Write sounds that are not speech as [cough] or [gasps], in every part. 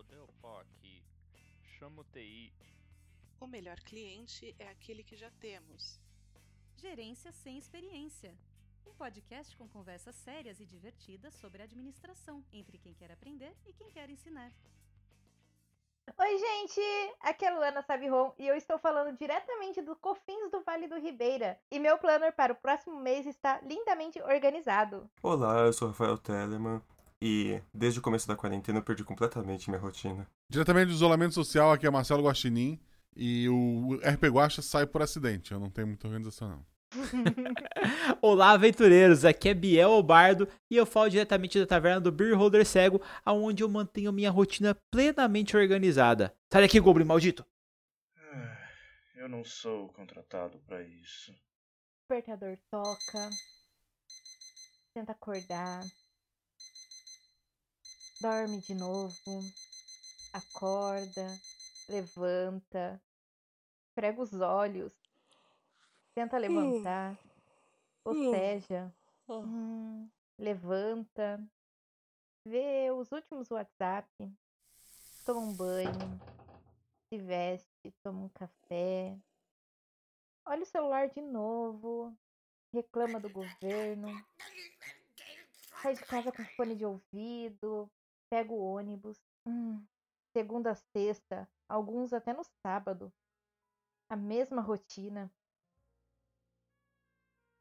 Ô, deu pau aqui. Chama o TI. O melhor cliente é aquele que já temos. Gerência sem experiência. Um podcast com conversas sérias e divertidas sobre administração, entre quem quer aprender e quem quer ensinar. Oi, gente! Aqui é a Luana Sabiron e eu estou falando diretamente do Cofins do Vale do Ribeira. E meu planner para o próximo mês está lindamente organizado. Olá, eu sou Rafael Telemann e desde o começo da quarentena eu perdi completamente minha rotina. Diretamente do isolamento social, aqui é Marcelo Guaxinim e o RP Guaxa sai por acidente, eu não tenho muita organização não. [laughs] Olá, aventureiros! Aqui é Biel Bardo e eu falo diretamente da taverna do Beer Holder Cego, aonde eu mantenho minha rotina plenamente organizada. Sai daqui, Goblin maldito! Ah, Eu não sou contratado pra isso. O despertador toca. Tenta acordar. Dorme de novo. Acorda. Levanta. Prega os olhos. Tenta levantar. Boceja. Hum, levanta. Vê os últimos WhatsApp. Toma um banho. Se veste. Toma um café. Olha o celular de novo. Reclama do governo. Sai de casa com fone de ouvido. Pega o ônibus. Hum, segunda a sexta. Alguns até no sábado. A mesma rotina.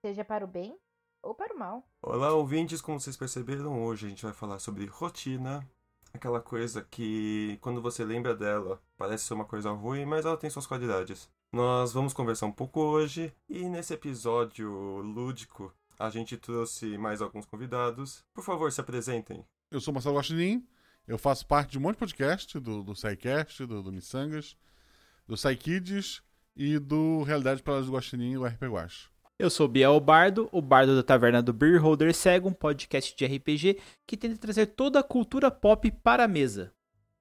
Seja para o bem ou para o mal. Olá, ouvintes, como vocês perceberam, hoje a gente vai falar sobre rotina. Aquela coisa que, quando você lembra dela, parece ser uma coisa ruim, mas ela tem suas qualidades. Nós vamos conversar um pouco hoje e nesse episódio lúdico a gente trouxe mais alguns convidados. Por favor, se apresentem. Eu sou Marcelo Guaxinim, eu faço parte de um monte de podcast, do, do SciCast, do, do Missangas, do SciKids e do Realidade Pelas do Guaxinim e o RP Guax. Eu sou Biel Bardo, o bardo da taverna do Beer Holder Cego, um podcast de RPG que tenta trazer toda a cultura pop para a mesa.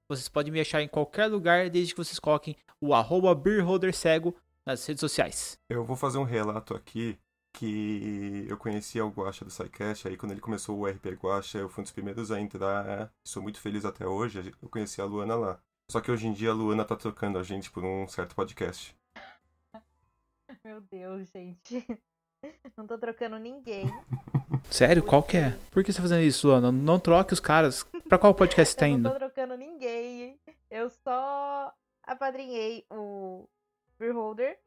Vocês podem me achar em qualquer lugar desde que vocês coloquem o arroba Beer Holder Cego nas redes sociais. Eu vou fazer um relato aqui que eu conheci o Guacha do SciCast, aí quando ele começou o RP Guacha, eu fui um dos primeiros a entrar, sou muito feliz até hoje, eu conheci a Luana lá. Só que hoje em dia a Luana tá trocando a gente por um certo podcast. [laughs] Meu Deus, gente. [laughs] Não tô trocando ninguém. [laughs] Sério? Qual que é? Por que você tá fazendo isso, Luana? Não troque os caras. Pra qual podcast você tá eu indo? não tô trocando ninguém. Eu só apadrinhei o Beholder.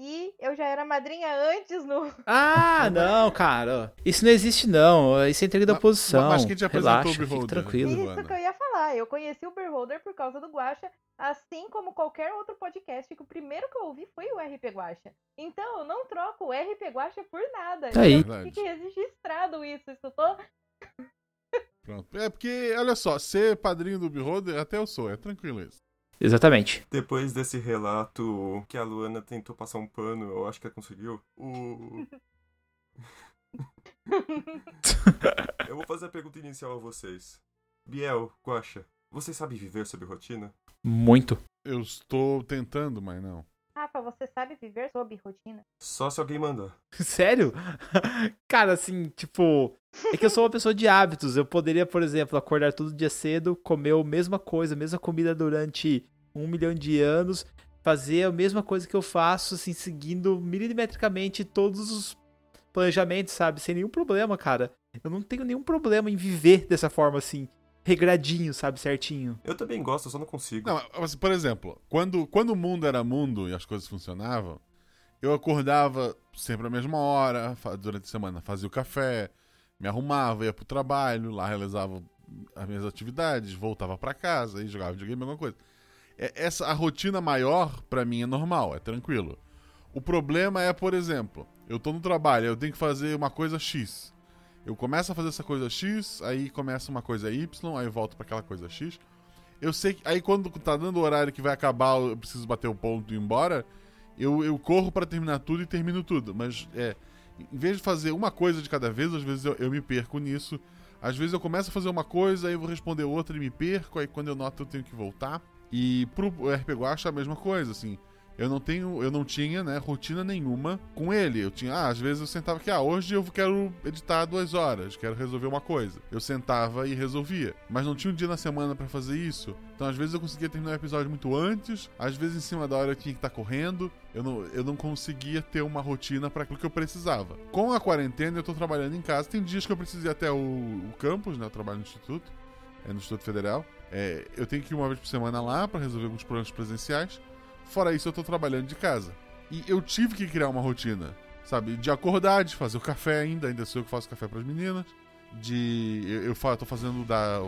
E eu já era madrinha antes no. Ah, não, cara. Isso não existe, não. Isso é entrega da Ma- posição. mas quem te apresentou Relaxa, o Beholder? tranquilo. Isso. Que eu ia falar. Eu conheci o Beholder por causa do Guacha, assim como qualquer outro podcast, que o primeiro que eu ouvi foi o RP Guacha. Então eu não troco o RP Guacha por nada. Tá aí. Então, Fique registrado isso. Isso tô. Pronto. É porque, olha só, ser padrinho do Beholder, até eu sou, é tranquilo isso. Exatamente. Depois desse relato que a Luana tentou passar um pano, eu acho que ela conseguiu. O... [laughs] eu vou fazer a pergunta inicial a vocês. Biel, Guacha, você sabe viver sob rotina? Muito. Eu estou tentando, mas não. Rafa, você sabe viver sob rotina? Só se alguém mandar. [laughs] Sério? Cara, assim, tipo. É que eu sou uma pessoa de hábitos. Eu poderia, por exemplo, acordar todo dia cedo, comer a mesma coisa, a mesma comida durante um milhão de anos, fazer a mesma coisa que eu faço, assim, seguindo milimetricamente todos os planejamentos, sabe? Sem nenhum problema, cara. Eu não tenho nenhum problema em viver dessa forma, assim, regradinho, sabe? Certinho. Eu também gosto, eu só não consigo. Não, mas, por exemplo, quando, quando o mundo era mundo e as coisas funcionavam, eu acordava sempre à mesma hora, durante a semana fazia o café, me arrumava, ia pro trabalho, lá realizava as minhas atividades, voltava pra casa e jogava videogame, alguma coisa. É- Essa, a rotina maior, pra mim, é normal, é tranquilo. O problema é, por exemplo, eu tô no trabalho, eu tenho que fazer uma coisa X. Eu começo a fazer essa coisa X, aí começa uma coisa Y, aí eu volto pra aquela coisa X. Eu sei que. Aí quando tá dando o horário que vai acabar, eu preciso bater o ponto e ir embora. Eu, eu corro pra terminar tudo e termino tudo. Mas é. Em vez de fazer uma coisa de cada vez, às vezes eu, eu me perco nisso. Às vezes eu começo a fazer uma coisa, aí eu vou responder outra e me perco. Aí quando eu noto eu tenho que voltar. E pro RP Guacha a mesma coisa, assim. Eu não tenho, eu não tinha, né, rotina nenhuma com ele. Eu tinha, ah, às vezes eu sentava aqui, ah, hoje eu quero editar duas horas, quero resolver uma coisa. Eu sentava e resolvia, mas não tinha um dia na semana para fazer isso. Então às vezes eu conseguia terminar o episódio muito antes, às vezes em cima da hora eu tinha que estar tá correndo. Eu não, eu não conseguia ter uma rotina para aquilo que eu precisava. Com a quarentena eu tô trabalhando em casa. Tem dias que eu preciso ir até o, o campus, né? Eu trabalho no instituto, é no Instituto Federal. É, eu tenho que ir uma vez por semana lá para resolver alguns problemas presenciais. Fora isso, eu tô trabalhando de casa. E eu tive que criar uma rotina, sabe? De acordar, de fazer o café ainda, ainda sou eu que faço café para as meninas. De. Eu, eu, eu tô fazendo da.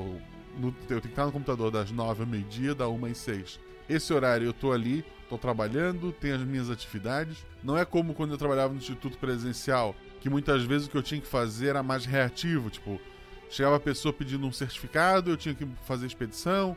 No, eu tenho que estar no computador das 9 ao meio-dia, da 1 às 6. Esse horário eu tô ali, tô trabalhando, tenho as minhas atividades. Não é como quando eu trabalhava no instituto presencial, que muitas vezes o que eu tinha que fazer era mais reativo, tipo, chegava a pessoa pedindo um certificado, eu tinha que fazer expedição,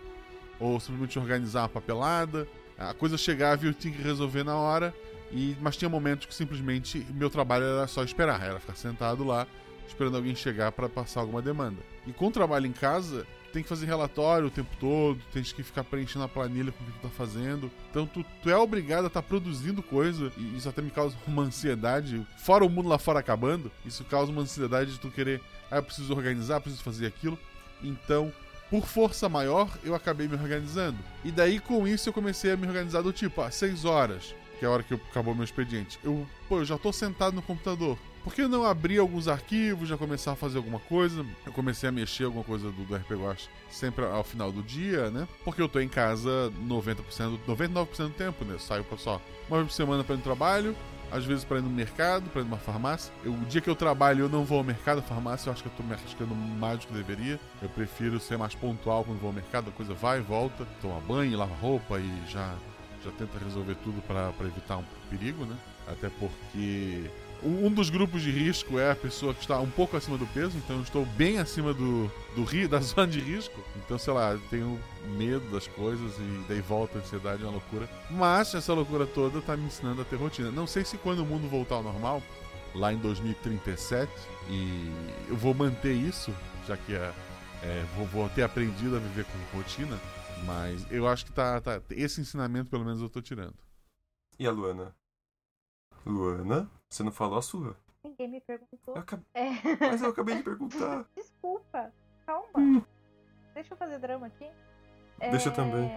ou simplesmente organizar uma papelada. A coisa chegava e eu tinha que resolver na hora, e mas tinha momentos que simplesmente meu trabalho era só esperar, era ficar sentado lá esperando alguém chegar para passar alguma demanda. E com o trabalho em casa, tem que fazer relatório o tempo todo, tem que ficar preenchendo a planilha com o que tu tá fazendo. Então tu, tu é obrigado a estar tá produzindo coisa, e isso até me causa [laughs] uma ansiedade. Fora o mundo lá fora acabando, isso causa uma ansiedade de tu querer, ah, eu preciso organizar, preciso fazer aquilo. Então, por força maior, eu acabei me organizando. E daí com isso eu comecei a me organizar do tipo, ah, 6 horas, que é a hora que acabou meu expediente. Eu, pô, eu já tô sentado no computador por que não abrir alguns arquivos, já começar a fazer alguma coisa? Eu comecei a mexer alguma coisa do, do RP Watch sempre ao final do dia, né? Porque eu tô em casa 90%, 99% do tempo, né? Eu saio só uma vez por semana para no trabalho, às vezes para ir no mercado, para ir numa farmácia. Eu, o dia que eu trabalho, eu não vou ao mercado, farmácia, eu acho que eu tô me arriscando mais do que deveria. Eu prefiro ser mais pontual quando vou ao mercado, a coisa vai e volta, toma banho, lava roupa e já, já tenta resolver tudo para evitar um perigo, né? Até porque um dos grupos de risco é a pessoa que está um pouco acima do peso, então eu estou bem acima do, do rio, [laughs] da zona de risco. Então, sei lá, tenho medo das coisas e daí volta a ansiedade, é uma loucura. Mas essa loucura toda está me ensinando a ter rotina. Não sei se quando o mundo voltar ao normal, lá em 2037, e eu vou manter isso, já que é, é vou, vou, ter aprendido a viver com rotina, mas eu acho que tá, tá esse ensinamento pelo menos eu estou tirando. E a Luana? Luana, você não falou a sua. Ninguém me perguntou. Eu é. Mas eu acabei de perguntar. [laughs] Desculpa, calma. Hum. Deixa eu fazer drama aqui. Deixa é... também.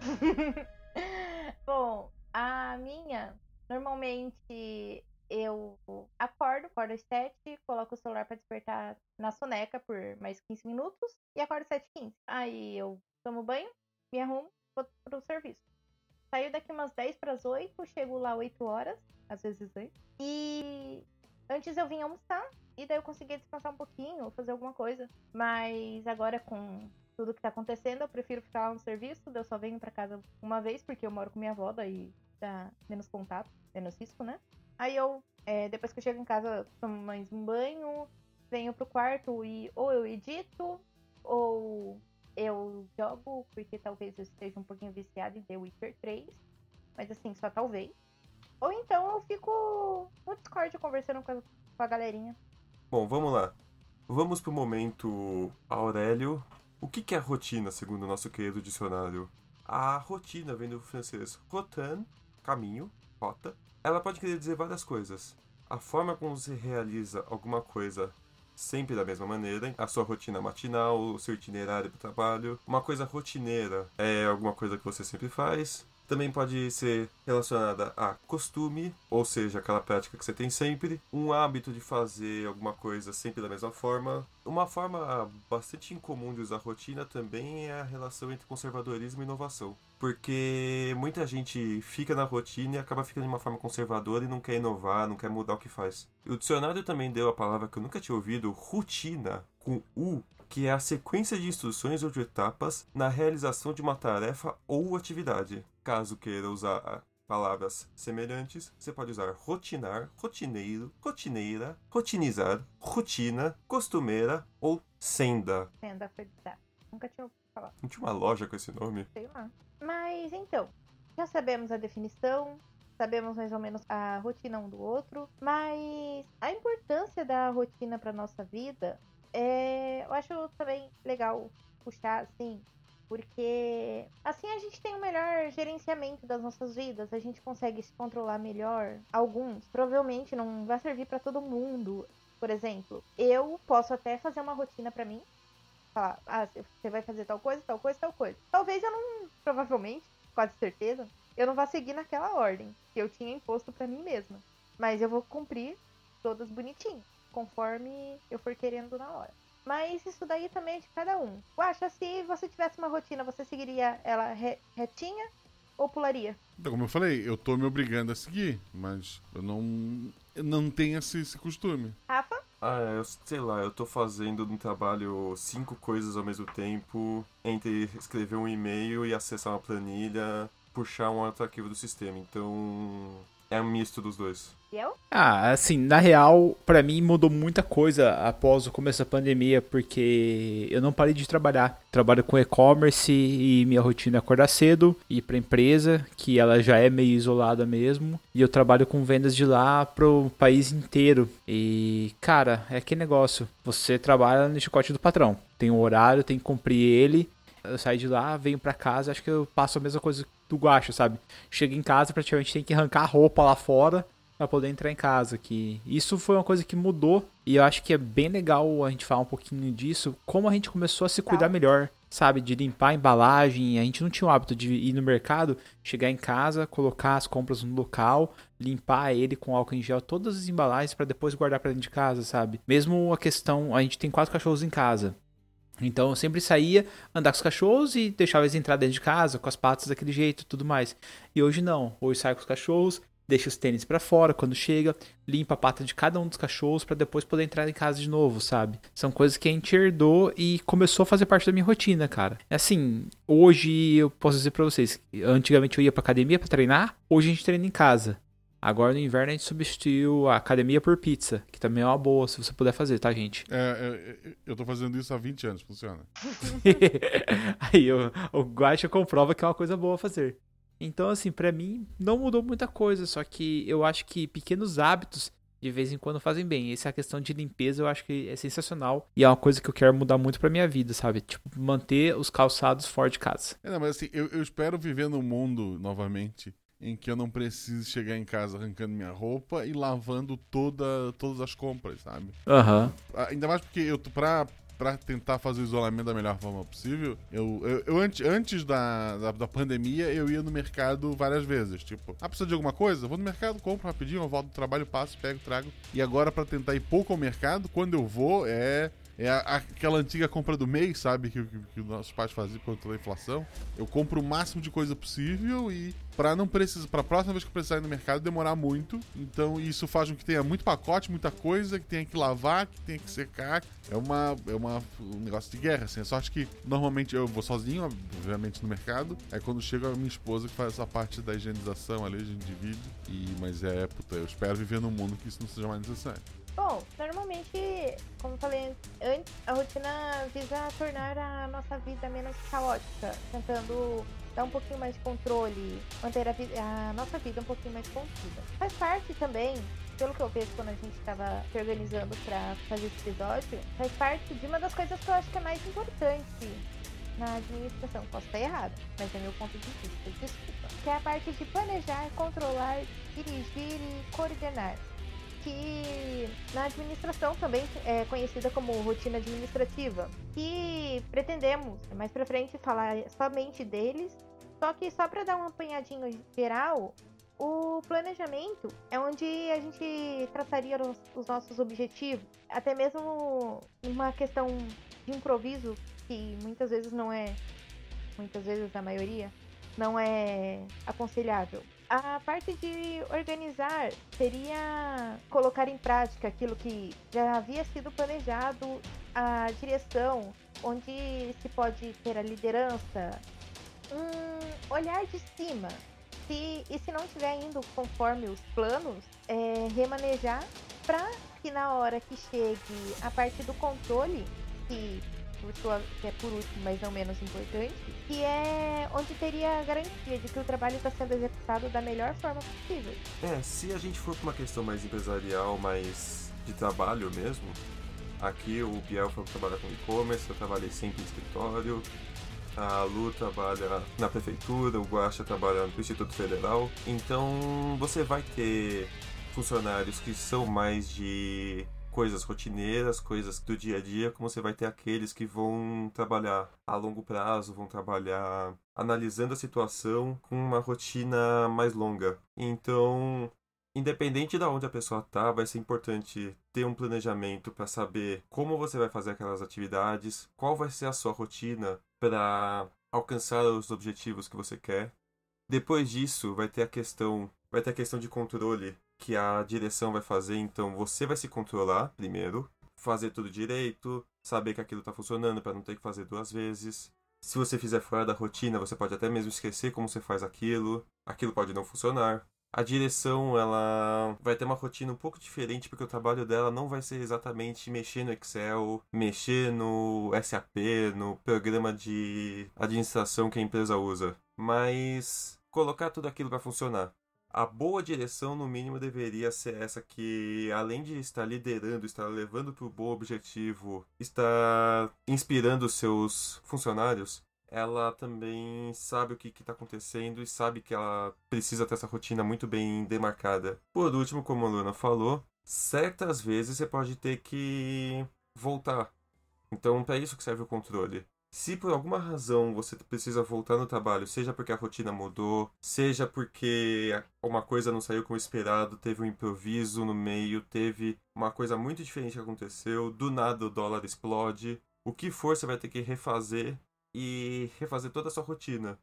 [laughs] Bom, a minha, normalmente eu acordo, acordo às 7, coloco o celular para despertar na soneca por mais 15 minutos e acordo às 7h15. Aí eu tomo banho, me arrumo, vou pro serviço. Saio daqui umas 10 para as 8, chego lá 8 horas, às vezes. E antes eu vinha almoçar e daí eu conseguia descansar um pouquinho, fazer alguma coisa. Mas agora com tudo que tá acontecendo, eu prefiro ficar lá no serviço. Eu só venho para casa uma vez, porque eu moro com minha avó, daí dá menos contato, menos risco, né? Aí eu, é, depois que eu chego em casa, tomo mais um banho, venho pro quarto e ou eu edito, ou eu jogo, porque talvez eu esteja um pouquinho viciado em The Witcher 3. Mas assim, só talvez. Ou então eu fico no Discord conversando com a, com a galerinha. Bom, vamos lá. Vamos pro momento Aurélio. O que, que é rotina, segundo o nosso querido dicionário? A rotina vem do francês rotin, caminho, rota. Ela pode querer dizer várias coisas. A forma como se realiza alguma coisa sempre da mesma maneira, a sua rotina matinal, o seu itinerário para o trabalho. Uma coisa rotineira é alguma coisa que você sempre faz. Também pode ser relacionada a costume, ou seja, aquela prática que você tem sempre, um hábito de fazer alguma coisa sempre da mesma forma. Uma forma bastante incomum de usar rotina também é a relação entre conservadorismo e inovação. Porque muita gente fica na rotina e acaba ficando de uma forma conservadora e não quer inovar, não quer mudar o que faz. O dicionário também deu a palavra que eu nunca tinha ouvido, rotina, com U, que é a sequência de instruções ou de etapas na realização de uma tarefa ou atividade. Caso queira usar palavras semelhantes, você pode usar rotinar, rotineiro, rotineira, rotinizar, rotina, costumeira ou senda. Senda foi Nunca tinha ouvido falar. Não tinha uma loja com esse nome? Sei lá. Mas então, já sabemos a definição, sabemos mais ou menos a rotina um do outro, mas a importância da rotina para nossa vida é, eu acho também legal puxar assim Porque assim a gente tem um melhor gerenciamento das nossas vidas, a gente consegue se controlar melhor. Alguns, provavelmente não vai servir para todo mundo. Por exemplo, eu posso até fazer uma rotina para mim, falar, ah, você vai fazer tal coisa, tal coisa, tal coisa. Talvez eu não, provavelmente, quase certeza, eu não vá seguir naquela ordem que eu tinha imposto para mim mesma. Mas eu vou cumprir todas bonitinho, conforme eu for querendo na hora. Mas isso daí também é de cada um. Guaxa, se você tivesse uma rotina, você seguiria ela re retinha ou pularia? Então, como eu falei, eu tô me obrigando a seguir, mas eu não, eu não tenho esse, esse costume. Rafa? Ah, eu sei lá, eu tô fazendo no trabalho cinco coisas ao mesmo tempo, entre escrever um e-mail e acessar uma planilha, puxar um outro arquivo do sistema. Então, é um misto dos dois. E eu? Ah, assim, na real, pra mim mudou muita coisa após o começo da pandemia, porque eu não parei de trabalhar. Trabalho com e-commerce e minha rotina é acordar cedo, ir pra empresa, que ela já é meio isolada mesmo, e eu trabalho com vendas de lá pro país inteiro. E, cara, é que negócio, você trabalha no chicote do patrão. Tem um horário, tem que cumprir ele. Eu saio de lá, venho pra casa, acho que eu passo a mesma coisa do guacho, sabe? Chega em casa, praticamente tem que arrancar a roupa lá fora para poder entrar em casa. Que isso foi uma coisa que mudou e eu acho que é bem legal a gente falar um pouquinho disso, como a gente começou a se cuidar melhor, sabe? De limpar a embalagem. A gente não tinha o hábito de ir no mercado, chegar em casa, colocar as compras no local, limpar ele com álcool em gel, todas as embalagens para depois guardar para dentro de casa, sabe? Mesmo a questão, a gente tem quatro cachorros em casa. Então eu sempre saía andar com os cachorros e deixava eles entrar dentro de casa com as patas daquele jeito tudo mais. E hoje não. Hoje saio com os cachorros, deixa os tênis para fora quando chega, limpa a pata de cada um dos cachorros para depois poder entrar em casa de novo, sabe? São coisas que a gente herdou e começou a fazer parte da minha rotina, cara. É assim, hoje eu posso dizer para vocês, antigamente eu ia pra academia para treinar, hoje a gente treina em casa. Agora no inverno a gente substituiu a academia por pizza, que também é uma boa se você puder fazer, tá, gente? É, é, eu tô fazendo isso há 20 anos, funciona. [laughs] Aí o, o Guacha comprova que é uma coisa boa fazer. Então, assim, para mim não mudou muita coisa, só que eu acho que pequenos hábitos de vez em quando fazem bem. Essa questão de limpeza eu acho que é sensacional e é uma coisa que eu quero mudar muito pra minha vida, sabe? Tipo, manter os calçados fora de casa. É, não, mas assim, eu, eu espero viver num mundo novamente em que eu não precise chegar em casa arrancando minha roupa e lavando toda, todas as compras, sabe? Aham. Ah, Ainda mais porque eu pra, pra tentar fazer o isolamento da melhor forma possível. Eu, eu, eu antes, antes da, da, da pandemia, eu ia no mercado várias vezes. Tipo, ah, precisa de alguma coisa? Vou no mercado, compro rapidinho, eu volto do trabalho, passo, pego, trago. E agora, pra tentar ir pouco ao mercado, quando eu vou, é. É a- aquela antiga compra do mês, sabe? Que, que, que nossos pais faziam por conta da inflação. Eu compro o máximo de coisa possível e pra não precisar, pra próxima vez que eu precisar ir no mercado demorar muito. Então isso faz com que tenha muito pacote, muita coisa, que tenha que lavar, que tenha que secar. É uma é uma, um negócio de guerra, assim. A sorte que normalmente eu vou sozinho, obviamente, no mercado. Aí quando chega a minha esposa que faz essa parte da higienização ali, a gente divide. E, mas é, puta, eu espero viver num mundo que isso não seja mais necessário. Bom, normalmente, como falei antes, a rotina visa tornar a nossa vida menos caótica, tentando dar um pouquinho mais de controle, manter a, a nossa vida um pouquinho mais contida. Faz parte também, pelo que eu vejo quando a gente estava se organizando para fazer esse episódio, faz parte de uma das coisas que eu acho que é mais importante na administração. Posso estar errado, mas é meu ponto de vista, desculpa. Que é a parte de planejar, controlar, dirigir e coordenar que na administração também é conhecida como rotina administrativa, que pretendemos mais pra frente falar somente deles, só que só para dar um apanhadinho geral, o planejamento é onde a gente traçaria os, os nossos objetivos, até mesmo uma questão de improviso que muitas vezes não é, muitas vezes a maioria não é aconselhável. A parte de organizar seria colocar em prática aquilo que já havia sido planejado, a direção, onde se pode ter a liderança, um olhar de cima. Se, e se não estiver indo conforme os planos, é, remanejar para que na hora que chegue a parte do controle, que por sua, que é por último, mas não menos importante, que é onde teria a garantia de que o trabalho está sendo executado da melhor forma possível. É, se a gente for pra uma questão mais empresarial, mais de trabalho mesmo, aqui o Biel foi trabalhar com e-commerce, eu trabalhei sempre em escritório, a Lu trabalha na prefeitura, o Guaxa trabalha no Instituto Federal. Então você vai ter funcionários que são mais de coisas rotineiras, coisas do dia a dia, como você vai ter aqueles que vão trabalhar a longo prazo, vão trabalhar analisando a situação com uma rotina mais longa. Então, independente de onde a pessoa tá, vai ser importante ter um planejamento para saber como você vai fazer aquelas atividades, qual vai ser a sua rotina para alcançar os objetivos que você quer. Depois disso, vai ter a questão, vai ter a questão de controle que a direção vai fazer, então você vai se controlar primeiro, fazer tudo direito, saber que aquilo está funcionando para não ter que fazer duas vezes. Se você fizer fora da rotina, você pode até mesmo esquecer como você faz aquilo, aquilo pode não funcionar. A direção, ela vai ter uma rotina um pouco diferente, porque o trabalho dela não vai ser exatamente mexer no Excel, mexer no SAP, no programa de administração que a empresa usa, mas colocar tudo aquilo para funcionar a boa direção, no mínimo, deveria ser essa que, além de estar liderando, estar levando para o bom objetivo, estar inspirando seus funcionários, ela também sabe o que está acontecendo e sabe que ela precisa ter essa rotina muito bem demarcada. Por último, como a Luna falou, certas vezes você pode ter que voltar. Então, para isso que serve o controle. Se por alguma razão você precisa voltar no trabalho, seja porque a rotina mudou, seja porque uma coisa não saiu como esperado, teve um improviso no meio, teve uma coisa muito diferente que aconteceu, do nada o dólar explode, o que for você vai ter que refazer e refazer toda a sua rotina.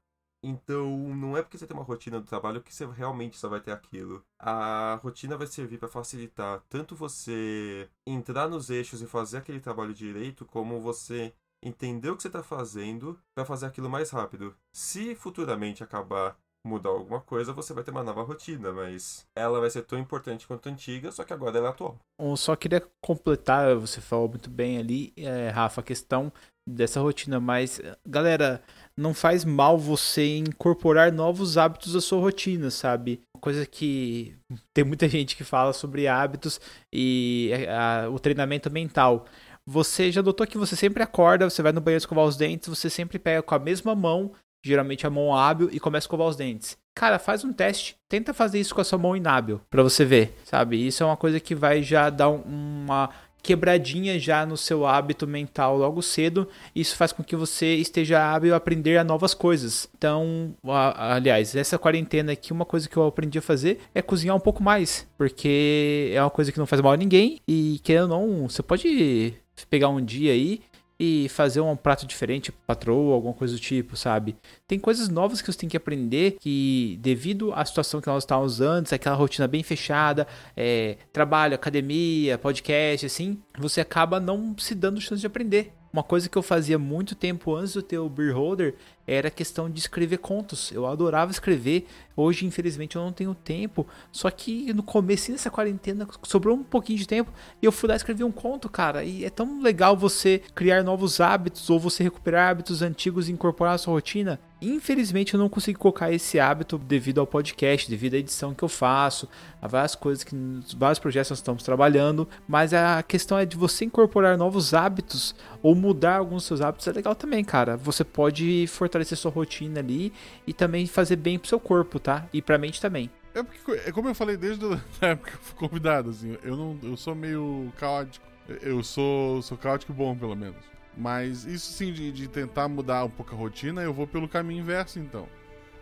Então, não é porque você tem uma rotina do trabalho que você realmente só vai ter aquilo. A rotina vai servir para facilitar tanto você entrar nos eixos e fazer aquele trabalho direito, como você entender o que você está fazendo para fazer aquilo mais rápido. Se futuramente acabar mudar alguma coisa, você vai ter uma nova rotina, mas ela vai ser tão importante quanto antiga, só que agora ela é atual. Eu só queria completar, você falou muito bem ali, é, Rafa, a questão dessa rotina, mas galera, não faz mal você incorporar novos hábitos à sua rotina, sabe? Coisa que tem muita gente que fala sobre hábitos e a, a, o treinamento mental. Você já notou que você sempre acorda, você vai no banheiro escovar os dentes, você sempre pega com a mesma mão, geralmente a mão hábil, e começa a escovar os dentes. Cara, faz um teste, tenta fazer isso com a sua mão inábil, para você ver, sabe? Isso é uma coisa que vai já dar uma quebradinha já no seu hábito mental logo cedo. Isso faz com que você esteja hábil a aprender a novas coisas. Então, aliás, essa quarentena aqui, uma coisa que eu aprendi a fazer é cozinhar um pouco mais, porque é uma coisa que não faz mal a ninguém e querendo ou não, você pode pegar um dia aí e fazer um prato diferente, patroa, alguma coisa do tipo, sabe? Tem coisas novas que você tem que aprender que, devido à situação que nós estávamos antes, aquela rotina bem fechada, é, trabalho, academia, podcast, assim, você acaba não se dando chance de aprender. Uma coisa que eu fazia muito tempo antes ter o Beer Holder era questão de escrever contos. Eu adorava escrever. Hoje, infelizmente, eu não tenho tempo. Só que no começo dessa quarentena sobrou um pouquinho de tempo e eu fui lá escrever um conto, cara. E é tão legal você criar novos hábitos ou você recuperar hábitos antigos e incorporar à sua rotina. Infelizmente eu não consegui colocar esse hábito devido ao podcast, devido à edição que eu faço, a várias coisas que vários projetos nós estamos trabalhando, mas a questão é de você incorporar novos hábitos ou mudar alguns dos seus hábitos é legal também, cara. Você pode fortalecer sua rotina ali e também fazer bem pro seu corpo, tá? E pra mente também. É porque, é como eu falei desde [laughs] a época que eu fui convidado, assim, eu não, eu sou meio caótico. Eu sou, sou caótico bom, pelo menos. Mas isso sim, de, de tentar mudar um pouco a rotina, eu vou pelo caminho inverso, então.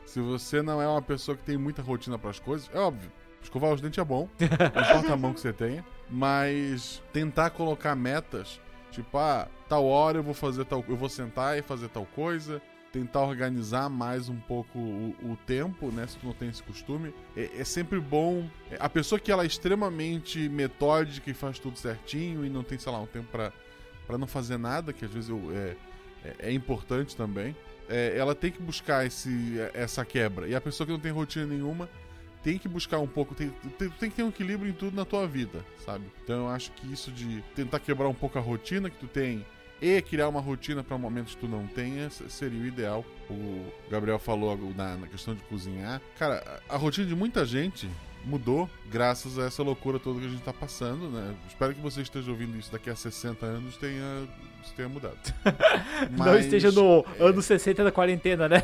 Se você não é uma pessoa que tem muita rotina para as coisas, é óbvio, escovar os dentes é bom, [laughs] não importa a mão que você tenha, mas tentar colocar metas, tipo, ah, tal hora eu vou fazer tal, eu vou sentar e fazer tal coisa, tentar organizar mais um pouco o, o tempo, né, se tu não tem esse costume, é, é sempre bom. A pessoa que ela é extremamente metódica e faz tudo certinho e não tem, sei lá, um tempo para não fazer nada, que às vezes eu, é, é, é, importante também, é, ela tem que buscar esse, essa quebra. E a pessoa que não tem rotina nenhuma tem que buscar um pouco, tem, tem, tem, que ter um equilíbrio em tudo na tua vida, sabe? Então eu acho que isso de tentar quebrar um pouco a rotina que tu tem e criar uma rotina para momentos que tu não tenha seria o ideal. O Gabriel falou na, na questão de cozinhar. Cara, a, a rotina de muita gente mudou graças a essa loucura toda que a gente tá passando, né? Espero que você esteja ouvindo isso daqui a 60 anos tenha tenha mudado. [laughs] Não Mas, esteja no é, ano 60 da quarentena, né?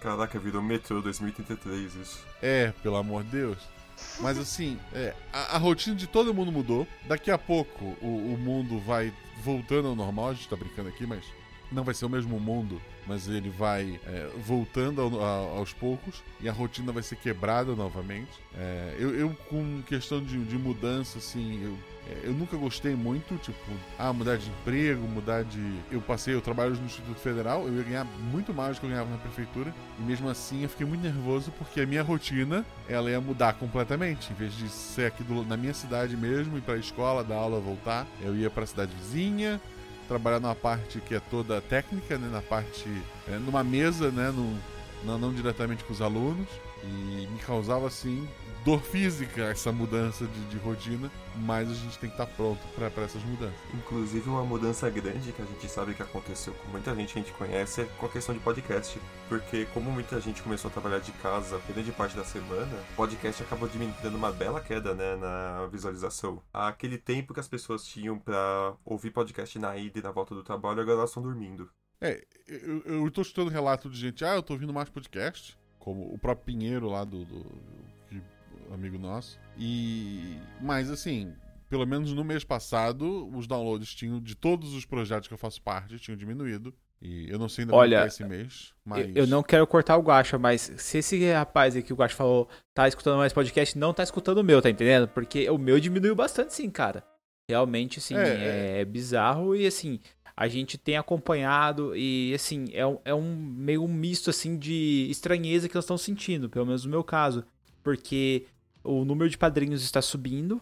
Caraca, virou metrô 2033 isso. É, pelo amor de Deus. Mas assim, é, a, a rotina de todo mundo mudou. Daqui a pouco o, o mundo vai voltando ao normal. A gente tá brincando aqui, mas não vai ser o mesmo mundo. Mas ele vai é, voltando ao- a- aos poucos e a rotina vai ser quebrada novamente. É, eu, eu, com questão de, de mudança, assim, eu, é, eu nunca gostei muito, tipo, ah, mudar de emprego, mudar de. Eu passei, eu trabalho no Instituto Federal, eu ia ganhar muito mais do que eu ganhava na prefeitura. E mesmo assim eu fiquei muito nervoso porque a minha rotina ela ia mudar completamente. Em vez de ser aqui do- na minha cidade mesmo, ir pra escola, dar aula, voltar, eu ia pra cidade vizinha, trabalhar numa parte que é toda técnica, né? Na parte. é, numa mesa, né? No, não, não diretamente com os alunos. E me causava assim dor física essa mudança de, de rotina, mas a gente tem que estar pronto pra pra essas mudanças. Inclusive uma mudança grande que a gente sabe que aconteceu com muita gente que a gente conhece é com a questão de podcast. Porque como muita gente começou a trabalhar de casa grande parte da semana, podcast acabou dando uma bela queda né, na visualização. Aquele tempo que as pessoas tinham pra ouvir podcast na ida e na volta do trabalho, agora elas estão dormindo. É, eu, eu tô escutando relato de gente, ah, eu tô ouvindo mais podcast, como o próprio Pinheiro lá do, do que- amigo nosso. E mas assim, pelo menos no mês passado, os downloads tinham de todos os projetos que eu faço parte tinham diminuído. E eu não sei ainda Olha, como é esse mês, mas Eu, não quero cortar o Guacha, mas se esse rapaz aí que o Guacha falou tá escutando mais podcast, não tá escutando o meu, tá entendendo? Porque o meu diminuiu bastante, sim, cara. Realmente, assim, É, é, bizarro e, assim, a gente tem acompanhado e, assim, é um, é um meio um misto, assim, de estranheza que nós estamos sentindo, pelo menos no meu caso. Porque o número de padrinhos está subindo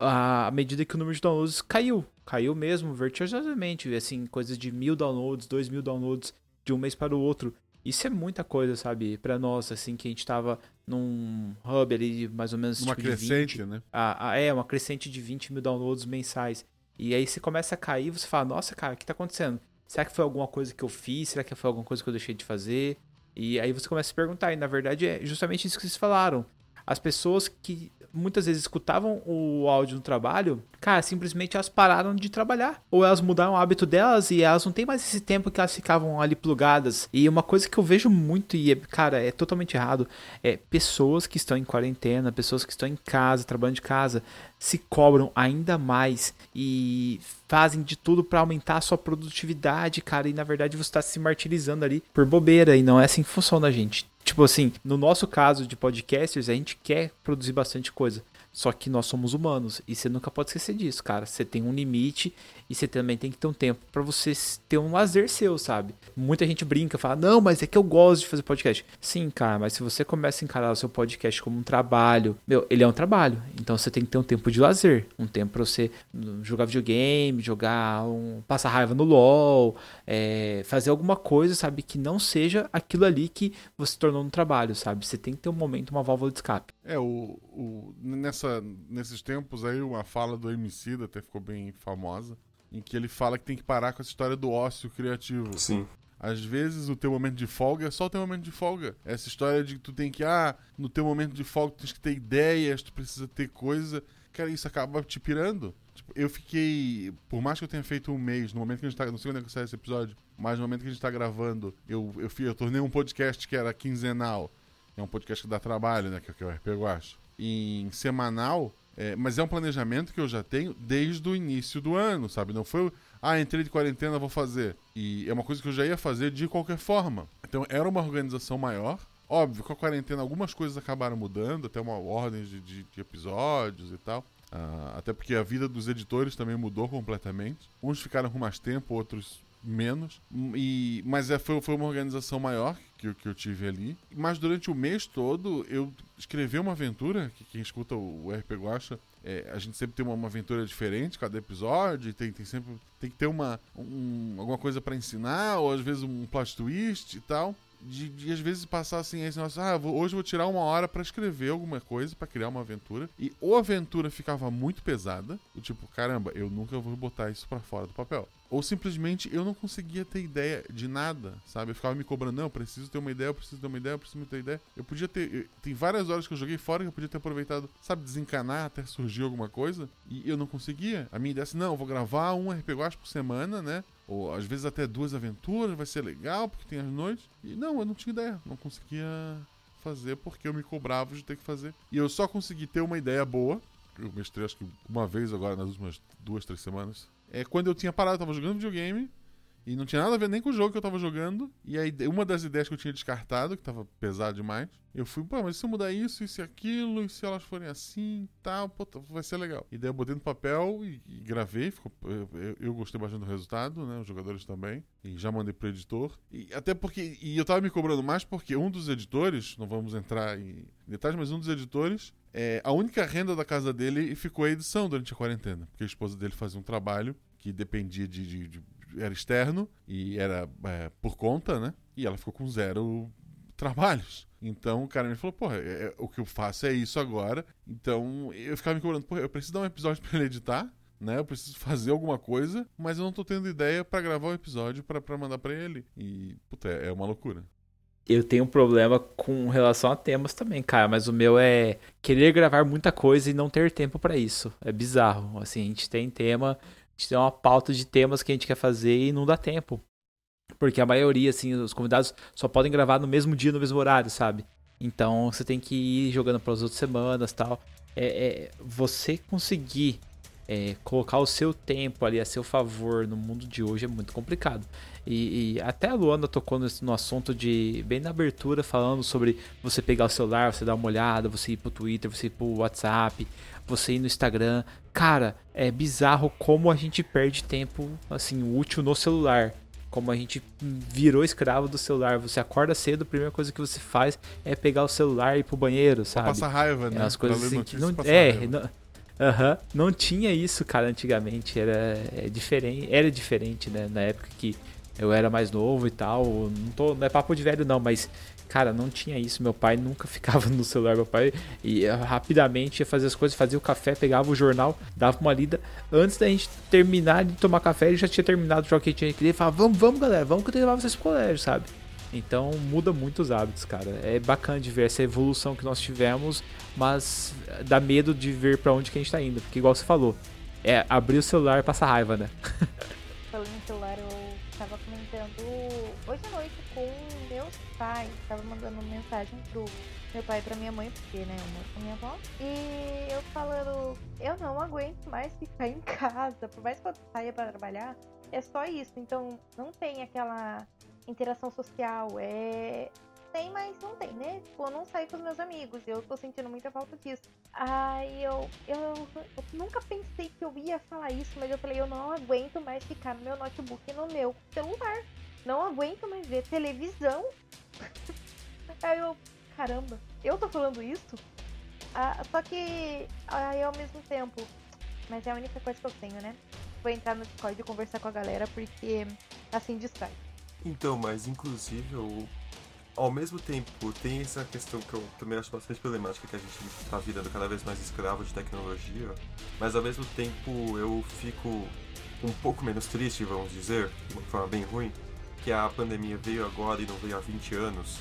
à medida que o número de downloads caiu. Caiu mesmo, vertiginosamente, assim, coisas de mil downloads, dois mil downloads de um mês para o outro. Isso é muita coisa, sabe? Pra nós, assim, que a gente tava num hub ali, mais ou menos, uma tipo, de 20, crescente, né? ah, é, uma crescente de 20 mil downloads mensais. E aí você começa a cair, você fala, nossa, cara, o que tá acontecendo? Será que foi alguma coisa que eu fiz? Será que foi alguma coisa que eu deixei de fazer? E aí você começa a se perguntar, e na verdade é justamente isso que vocês falaram. As pessoas que muitas vezes escutavam o áudio no trabalho, cara, simplesmente elas pararam de trabalhar. Ou elas mudaram o hábito delas e elas não têm mais esse tempo que elas ficavam ali plugadas. E uma coisa que eu vejo muito, e é, cara, é totalmente errado, é pessoas que estão em quarentena, pessoas que estão em casa, trabalhando de casa, se cobram ainda mais e fazem de tudo pra aumentar a sua produtividade, cara, e na verdade você tá se martirizando ali por bobeira e não é assim que funciona, gente. Tipo assim, no nosso caso de podcasters, a gente quer produzir bastante coisa. Só que nós somos humanos e você nunca pode esquecer disso, cara. Você tem um limite e você também tem que ter um tempo pra você ter um lazer seu, sabe? Muita gente brinca, fala: "Não, mas é que eu gosto de fazer podcast". Sim, cara, mas se você começa a encarar o seu podcast como um trabalho, meu, ele é um trabalho. Então você tem que ter um tempo de lazer, um tempo pra você hum, jogar videogame, jogar um passar raiva no LoL, é, fazer alguma coisa, sabe, que não seja aquilo ali que você tornou no trabalho, sabe? Você tem que ter um momento, uma válvula de escape. É, o, o, nessa, nesses tempos aí, uma fala do MC até ficou bem famosa, em que ele fala que tem que parar com essa história do ócio criativo. Sim. Às vezes o teu momento de folga é só o teu momento de folga. Essa história de que tu tem que, ah, no teu momento de folga tu tens que ter ideias, tu precisa ter coisa. Cara, isso acaba te pirando. Tipo, eu fiquei. Por mais que eu tenha feito um mês, no momento que a gente tá. Não sei quando é que sai esse episódio, mas no momento que a gente tá gravando, eu, eu, fi- eu tornei um podcast que era quinzenal. É um podcast que dá trabalho, né? Que, o que é o RP Guacho. Em semanal. é, mas é um planejamento que eu já tenho desde o início do ano, sabe? Não foi. Ah, entrei de quarentena, vou fazer. E é uma coisa que eu já ia fazer de qualquer forma. Então era uma organização maior. Óbvio, com a quarentena algumas coisas acabaram mudando, até uma ordem de, de- de episódios e tal. Ah, até porque a vida dos editores também mudou completamente. Uns ficaram com mais tempo, outros menos. Hum, E, mas é, foi, foi uma organização maior que, que eu tive ali. Mas durante o mês todo, eu escrevi uma aventura, que quem escuta o, o RP Guacha, é, a gente sempre tem uma, uma aventura diferente, cada episódio, tem, tem sempre tem que ter uma, um- alguma coisa pra ensinar, ou às vezes um plot twist e tal. De, de às vezes passar assim, esse nosso, ah, vou- hoje vou tirar uma hora pra escrever alguma coisa, pra criar uma aventura. E ou a aventura ficava muito pesada, do tipo, caramba, eu nunca vou botar isso pra fora do papel. Ou simplesmente eu não conseguia ter ideia de nada, sabe? Eu ficava me cobrando, não, preciso ter uma ideia, eu preciso ter uma ideia, eu preciso ter uma ideia. Eu podia ter. eu- tem várias horas que eu joguei fora que eu podia ter aproveitado, sabe, desencanar até surgir alguma coisa, e eu não conseguia. A minha ideia é assim, não, eu vou gravar um RPG Watch por semana, né? Ou às vezes até duas aventuras, vai ser legal, porque tem as noites. E não, eu não tinha ideia, não conseguia fazer porque eu me cobrava de ter que fazer. E eu só consegui ter uma ideia boa. Eu mestrei acho que uma vez agora nas últimas duas, três semanas. É quando eu tinha parado, eu tava jogando videogame. E não tinha nada a ver nem com o jogo que eu tava jogando. E aí, uma das ideias que eu tinha descartado, que tava pesado demais, eu fui, pô, mas se eu mudar isso, isso e aquilo, e se elas forem assim e tal, pô, tá- vai ser legal. E daí eu botei no papel e, e gravei, ficou, eu, eu- gostei bastante do resultado, né? Os jogadores também. E já mandei pro editor. E até porque. E eu tava me cobrando mais porque um dos editores, não vamos entrar em detalhes, mas um dos editores, é, a única renda da casa dele ficou a edição durante a quarentena. Porque a esposa dele fazia um trabalho que dependia de. de- de- era externo e era é, por conta, né? E ela ficou com zero trabalhos. Então o cara me falou, porra, é- é- o que eu faço é isso agora. Então eu ficava me cobrando, porra, eu preciso dar um episódio [laughs] pra ele editar, né? Eu preciso fazer alguma coisa, mas eu não tô tendo ideia pra gravar o episódio pra mandar pra ele. E, puta, é é uma loucura. Eu tenho um problema com relação a temas também, cara, mas o meu é querer gravar muita coisa e não ter tempo pra isso. É bizarro. Assim, a gente tem tema, a gente tem uma pauta de temas que a gente quer fazer e não dá tempo. Porque a maioria, assim, os convidados só podem gravar no mesmo dia, no mesmo horário, sabe? Então você tem que ir jogando para as outras semanas tal. É, é, você conseguir é, colocar o seu tempo ali a seu favor no mundo de hoje é muito complicado. E, e até a Luana tocou nesse- no assunto de, bem na abertura, falando sobre você pegar o celular, você dar uma olhada, você ir pro Twitter, você ir pro WhatsApp, você ir no Instagram. Cara, é bizarro como a gente perde tempo, assim, útil no celular. Como a gente virou escravo do celular. Você acorda cedo, a primeira coisa que você faz é pegar o celular e ir pro banheiro, sabe? passar raiva, né? É umas coisas Pra ler assim notícia não. É, raiva. não tinha isso, cara, antigamente. Era é diferente, era diferente, né? Na época que eu era mais novo e tal. Não, tô, não é papo de velho, não, mas, cara, não tinha isso. Meu pai nunca [laughs] ficava no celular. Meu pai ia rapidamente ia fazer as coisas, fazia o café, pegava o jornal, dava uma lida. Antes da gente terminar de tomar café, ele já tinha terminado o jogo que tinha que ler falava: Vamos, vamos, galera, vamos que eu levar vocês pro colégio, sabe? Então muda muito os hábitos, cara. É bacana de ver essa evolução que nós tivemos, mas dá medo de ver pra onde que a gente tá indo. Porque igual você falou, é abrir o celular e passar raiva, né? [laughs] Falando em celular, eu tava comentando hoje à noite com meus pais. Tava mandando mensagem pro meu pai e pra minha mãe, porque, né, eu moro com minha avó. E eu falando, eu não aguento mais ficar em casa. Por mais que eu saia pra trabalhar, é só isso. Então, não tem aquela interação social. É. Tem, mas não tem, né? Tipo, eu não saio com os meus amigos. Eu tô sentindo muita falta disso. Aí eu, eu, eu nunca pensei que eu ia falar isso, mas eu falei, eu não aguento mais ficar no meu notebook e no meu celular. Não aguento mais ver televisão. [laughs] Aí eu, caramba, eu tô falando isso? Ah, só que aí ao mesmo tempo, mas é a única coisa que eu tenho, né? Vou entrar no Discord e conversar com a galera, porque assim distrai. Então, mas inclusive eu. Ao mesmo tempo, tem essa questão que eu também acho bastante problemática, que a gente tá virando cada vez mais escravo de tecnologia, mas ao mesmo tempo eu fico um pouco menos triste, vamos dizer, de uma forma bem ruim, que a pandemia veio agora e não veio há 20 anos.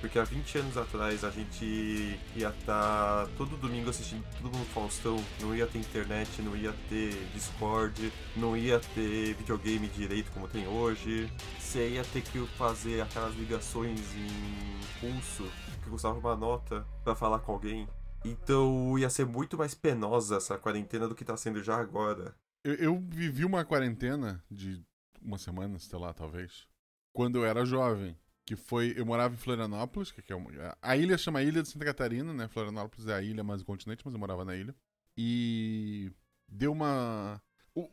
Porque há 20 anos atrás a gente ia estar todo domingo assistindo tudo no Faustão, não ia ter internet, não ia ter Discord, não ia ter videogame direito como tem hoje. Você ia ter que fazer aquelas ligações em pulso, que custava uma nota pra falar com alguém. Então ia ser muito mais penosa essa quarentena do que tá sendo já agora. Eu, eu vivi uma quarentena de uma semana, sei lá, talvez, quando eu era jovem. Que foi. Eu morava em Florianópolis, que é uma, a ilha chama Ilha de Santa Catarina, né? Florianópolis é a ilha mais o continente, mas eu morava na ilha. E deu uma.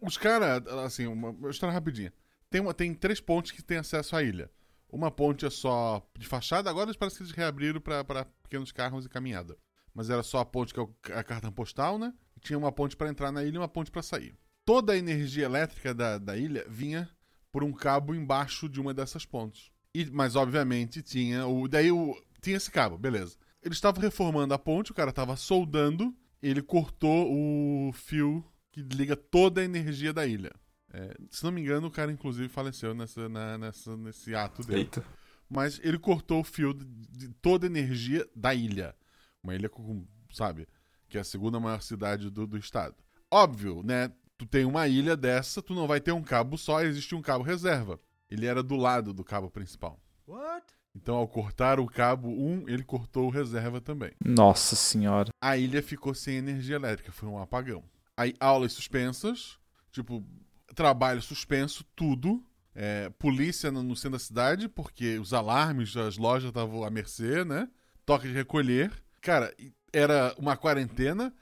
Os caras, assim, uma, história rapidinha. Tem, uma, tem três pontes que têm acesso à ilha. Uma ponte é só de fachada, agora parece que eles reabriram para pequenos carros e caminhada. Mas era só a ponte que é a cartão postal, né? E tinha uma ponte para entrar na ilha e uma ponte para sair. Toda a energia elétrica da, da ilha vinha por um cabo embaixo de uma dessas pontes. E, mas obviamente tinha o. Daí o, tinha esse cabo, beleza. Eles estavam reformando a ponte, o cara estava soldando, ele cortou o fio que liga toda a energia da ilha. É, se não me engano, o cara, inclusive, faleceu nessa, na- nessa, nesse ato dele. Eita. Mas ele cortou o fio de, de toda a energia da ilha. Uma ilha com, sabe, que é a segunda maior cidade do, do estado. Óbvio, né? Tu tem uma ilha dessa, tu não vai ter um cabo só, existe um cabo reserva. Ele era do lado do cabo principal. Então, ao cortar o cabo 1, ele cortou o reserva também. Nossa senhora. A ilha ficou sem energia elétrica, foi um apagão. Aí, aulas suspensas, tipo, trabalho suspenso, tudo. É, polícia no, no centro da cidade, porque os alarmes das lojas estavam à mercê, né? Toque de recolher. Cara, era uma quarentena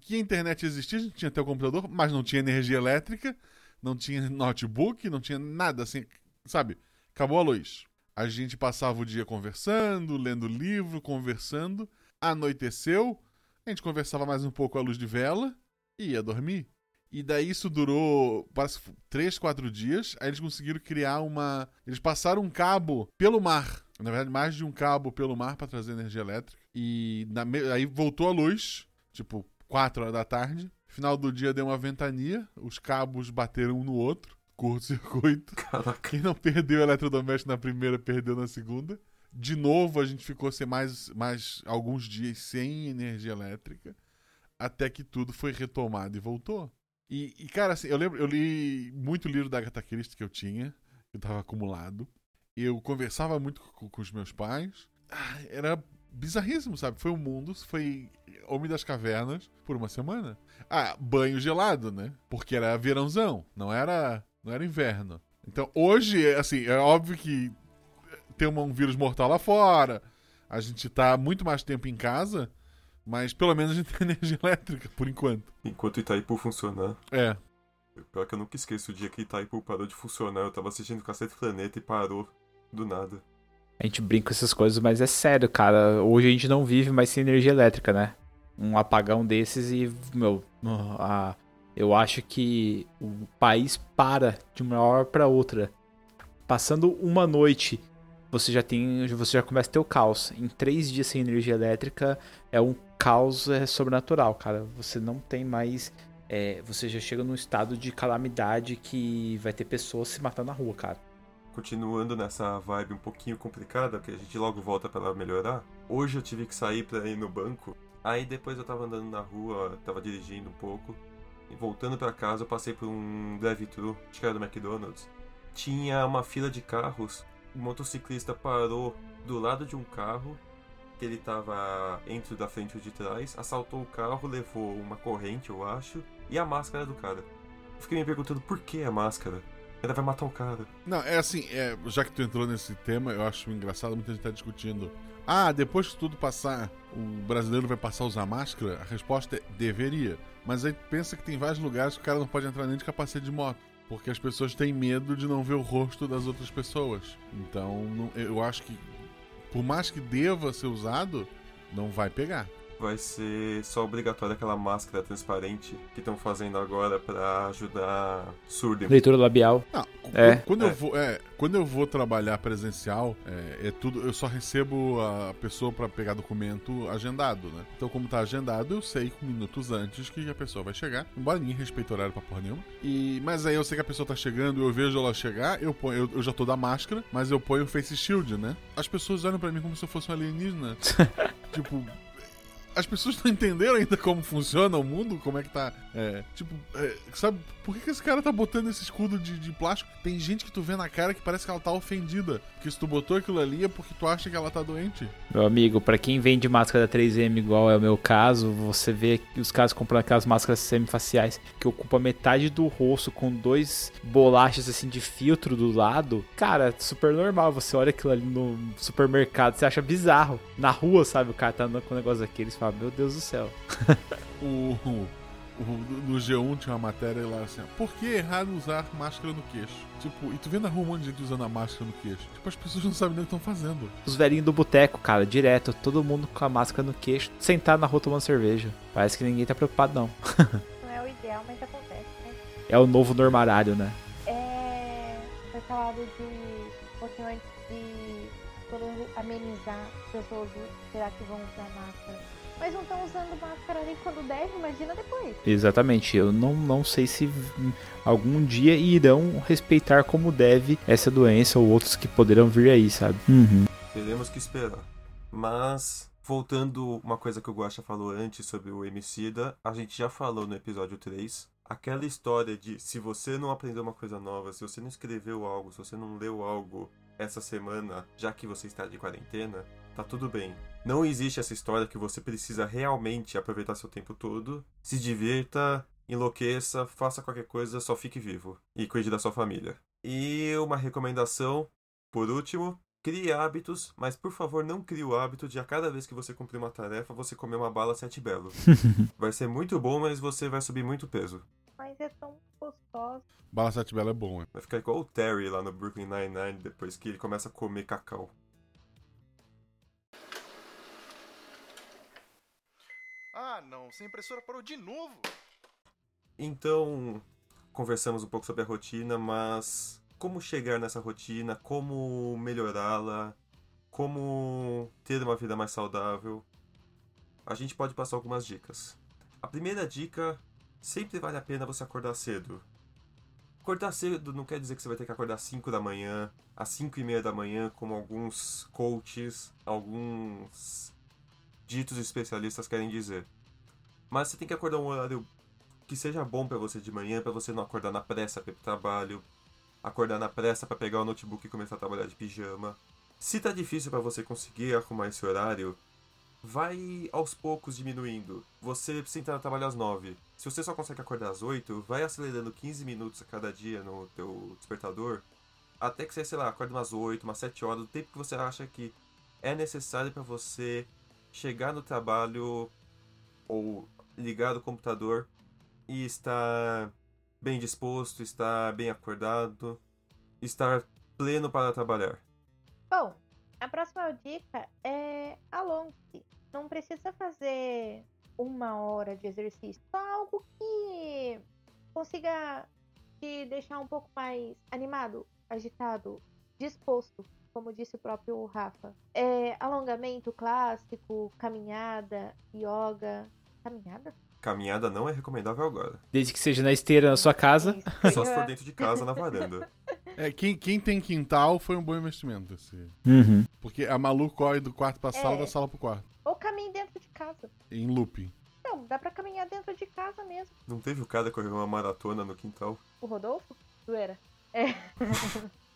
que a internet existia, a gente tinha até o computador, mas não tinha energia elétrica, não tinha notebook, não tinha nada assim, sabe? Acabou a luz. A gente passava o dia conversando, lendo livro, conversando. Anoiteceu, a gente conversava mais um pouco à luz de vela e ia dormir. E daí isso durou parece três, quatro dias. Aí eles conseguiram criar uma. Eles passaram um cabo pelo mar. Na verdade, mais de um cabo pelo mar para trazer energia elétrica. E na aí voltou a luz, tipo, quatro horas da tarde. Final do dia deu uma ventania, os cabos bateram um no outro, curto-circuito. Caraca. Quem não perdeu o eletrodoméstico na primeira, perdeu na segunda. De novo, a gente ficou sem mais, mais alguns dias sem energia elétrica. Até que tudo foi retomado e voltou. E, e, cara, assim, eu lembro, eu li muito livro da Agatha Christie que eu tinha, que eu tava acumulado. Eu conversava muito com, com os meus pais. Ah, era bizarríssimo, sabe? Foi o mundo, foi Homem das Cavernas por uma semana. Ah, banho gelado, né? Porque era verãozão, não era, não era inverno. Então, hoje, assim, é óbvio que tem um vírus mortal lá fora. A gente tá muito mais tempo em casa, mas pelo menos a gente tem [laughs] energia elétrica, por enquanto. Enquanto Itaipu funcionar. É. Pior que eu nunca esqueço o dia que Itaipu parou de funcionar. Eu tava assistindo Cacete Planeta e parou do nada. A gente brinca com essas coisas, mas é sério, cara. Hoje a gente não vive mais sem energia elétrica, né? Um apagão desses e, meu, a- eu acho que o país para de uma hora pra outra. Passando uma noite, você já tem, você já começa a ter o caos. Em três dias sem energia elétrica é um caos é, sobrenatural, cara. Você não tem mais, é, você já chega num estado de calamidade que vai ter pessoas se matando na rua, cara. Continuando nessa vibe um pouquinho complicada, que a gente logo volta pra ela melhorar. Hoje eu tive que sair pra ir no banco. Aí depois eu tava andando na rua, tava dirigindo um pouco. Voltando pra casa eu passei por um drive-thru, acho que era do McDonald's. Tinha uma fila de carros. O motociclista parou do lado de um carro, que ele tava entre da frente e o de trás, assaltou o carro, levou uma corrente, eu acho, e a máscara do cara. Fiquei me perguntando por que a máscara? Ela vai matar o cara. Não, é assim, é, já que tu entrou nesse tema, eu acho engraçado, muita gente tá discutindo. Ah, depois que tudo passar, o brasileiro vai passar a usar máscara? A resposta é deveria. Mas aí pensa que tem vários lugares que o cara não pode entrar nem de capacete de moto. Porque as pessoas têm medo de não ver o rosto das outras pessoas. Então, não- eu acho que, por mais que deva ser usado, não vai pegar. Vai ser só obrigatória aquela máscara transparente que estão fazendo agora pra ajudar surdo. Leitura labial. Não, É. quando, É. Eu vou, é, quando eu vou trabalhar presencial, é, é tudo, eu só recebo a pessoa pra pegar documento agendado, né? Então, como tá agendado, eu sei com minutos antes que a pessoa vai chegar. Embora ninguém respeite o horário pra porra nenhuma. E, mas aí eu sei que a pessoa tá chegando, eu vejo ela chegar, eu, ponho, eu, eu já tô da máscara, mas eu ponho o face shield, né? As pessoas olham pra mim como se eu fosse um alienígena. [laughs] tipo, as pessoas não entenderam ainda como funciona o mundo, como é que tá. É, tipo, é, sabe, por que, que esse cara tá botando esse escudo de, de plástico? Tem gente que tu vê na cara que parece que ela tá ofendida. Porque se tu botou aquilo ali é porque tu acha que ela tá doente. Meu amigo, pra quem vende máscara 3M igual é o meu caso, você vê que os caras comprando aquelas máscaras semifaciais que ocupam metade do rosto com dois bolachas assim de filtro do lado. Cara, é super normal. Você olha aquilo ali no supermercado, você acha bizarro. Na rua, sabe, o cara tá andando com um negócio daquele, você fala, meu Deus do céu. [laughs] O- no G1 tinha uma matéria lá assim: ó, por que errado usar máscara no queixo? Tipo, e tu vê na rua um monte de gente usando a máscara no queixo. Tipo, as pessoas [laughs] não sabem nem o que estão fazendo. Os velhinhos do boteco, cara, direto, todo mundo com a máscara no queixo, sentado na rua tomando cerveja. Parece que ninguém tá preocupado, não. [laughs] Não é o ideal, mas acontece, né? É o novo normário, né? É, foi falado de um pouquinho antes de todo mundo amenizar as pessoas. Será que vão usar máscara Mas não estão usando máscara nem quando deve, imagina depois. Exatamente. Eu não, não sei se algum dia irão respeitar como deve essa doença ou outros que poderão vir aí, sabe? Uhum. Teremos que esperar. Mas, voltando uma coisa que o Guaxa falou antes sobre o Emicida, a gente já falou no episódio 3. Aquela história de se você não aprendeu uma coisa nova, se você não escreveu algo, se você não leu algo essa semana, já que você está de quarentena, tá tudo bem. Não existe essa história que você precisa realmente aproveitar seu tempo todo, se divirta, enlouqueça, faça qualquer coisa, só fique vivo e cuide da sua família. E uma recomendação, por último, crie hábitos, mas por favor não crie o hábito de a cada vez que você cumprir uma tarefa, você comer uma bala sete belo. [laughs] vai ser muito bom, mas você vai subir muito peso. Mas é tão gostoso. Bala Sete Bela é bom, hein? Vai ficar igual o Terry lá no Brooklyn Nine-Nine depois que ele começa a comer cacau. Ah, não, essa impressora parou de novo. Então, conversamos um pouco sobre a rotina, mas como chegar nessa rotina, como melhorá-la, como ter uma vida mais saudável, a gente pode passar algumas dicas. A primeira dica, sempre vale a pena você acordar cedo. Acordar cedo não quer dizer que você vai ter que acordar às 5 da manhã, às 5 e meia da manhã, como alguns coaches, alguns ditos especialistas querem dizer. Mas você tem que acordar um horário que seja bom para você de manhã, para você não acordar na pressa para ir pro trabalho, acordar na pressa para pegar o notebook e começar a trabalhar de pijama. Se tá difícil para você conseguir arrumar esse horário, vai aos poucos diminuindo. Você precisa entrar no trabalho às 9. Se você só consegue acordar às 8, vai acelerando 15 minutos a cada dia no teu despertador, até que você, sei lá, acorda umas 8, umas 7 horas, do tempo que você acha que é necessário para você chegar no trabalho ou ligar o computador e estar bem disposto, estar bem acordado, estar pleno para trabalhar. Bom, a próxima dica é alongue-se. Não precisa fazer uma hora de exercício, só algo que consiga te deixar um pouco mais animado, agitado, disposto, como disse o próprio Rafa. É, alongamento clássico, caminhada, yoga. Caminhada? Caminhada não é recomendável agora. Desde que seja na esteira na sua casa. Só se for dentro de casa, na varanda. [laughs] É, quem, quem tem quintal foi um bom investimento. Esse. Uhum. Porque a Malu corre do quarto pra sala, É. da sala pro quarto. Ou caminhe dentro de casa. Em looping. Não, dá pra caminhar dentro de casa mesmo. Não teve o cara correr uma maratona no quintal? O Rodolfo? Zoeira.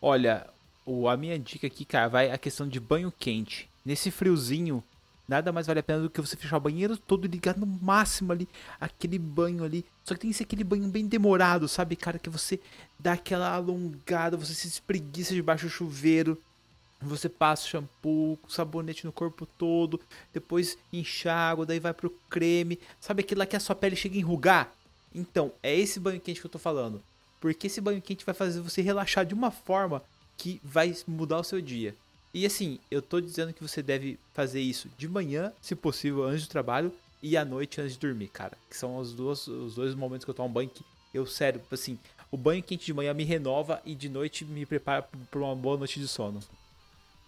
Olha, o, a minha dica aqui, cara, vai a questão de banho quente. Nesse friozinho, nada mais vale a pena do que você fechar o banheiro todo e ligar no máximo ali, aquele banho ali. Só que tem que ser aquele banho bem demorado, sabe, cara? Que você dá aquela alongada, você se espreguiça debaixo do chuveiro. Você passa shampoo, sabonete no corpo todo, depois enxágua, daí vai pro creme. Sabe aquilo lá que a sua pele chega a enrugar? Então, é esse banho quente que eu tô falando. Porque esse banho quente vai fazer você relaxar de uma forma que vai mudar o seu dia. E assim, eu tô dizendo que você deve fazer isso de manhã, se possível, antes do trabalho, e à noite antes de dormir, cara. Que são os dois, os dois momentos que eu tomo banho que eu, sério, assim, o banho quente de manhã me renova e de noite me prepara pra uma boa noite de sono.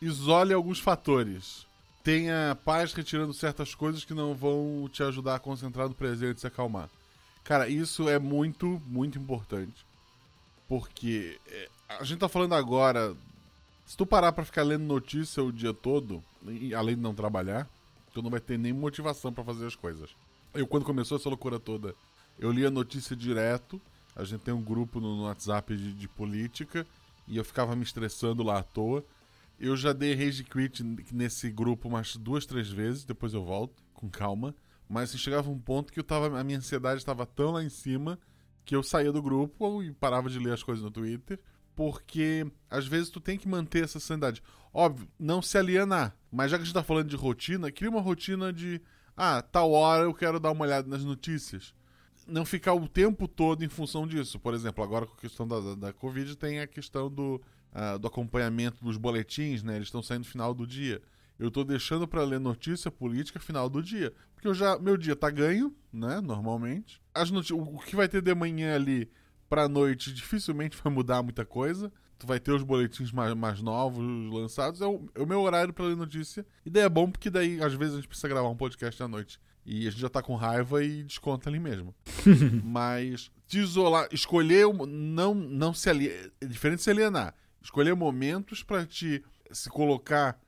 Isole alguns fatores. Tenha paz retirando certas coisas que não vão te ajudar a concentrar no presente e se acalmar. Cara, isso é muito, muito importante. Porque é, a gente tá falando agora. Se tu parar pra ficar lendo notícia o dia todo, e além de não trabalhar, tu não vai ter nem motivação pra fazer as coisas. Eu, quando começou essa loucura toda, eu lia notícia direto. A gente tem um grupo no no WhatsApp de, de política e eu ficava me estressando lá à toa. Eu já dei rage quit nesse grupo umas duas, três vezes, depois eu volto, com calma. Mas assim, chegava um ponto que eu tava, a minha ansiedade estava tão lá em cima que eu saía do grupo e parava de ler as coisas no Twitter. Porque às vezes tu tem que manter essa sanidade. Óbvio, não se alienar. Mas já que a gente tá falando de rotina, cria uma rotina de. Ah, tal hora eu quero dar uma olhada nas notícias. Não ficar o tempo todo em função disso. Por exemplo, agora com a questão da, da, da Covid, tem a questão do, ah, do acompanhamento dos boletins, né? Eles estão saindo no final do dia. Eu tô deixando para ler notícia política final do dia. Porque eu já, meu dia tá ganho, né? Normalmente. As o que vai ter de manhã ali pra noite dificilmente vai mudar muita coisa. tu vai ter os boletins mais, mais novos lançados, é o, é o meu horário pra ler notícia. E daí é bom porque daí, às vezes, a gente precisa gravar um podcast à noite. E a gente já tá com raiva e desconta ali mesmo. [laughs] Mas te isolar, escolher, não, não se alienar. É diferente de se alienar. Escolher momentos pra te se colocar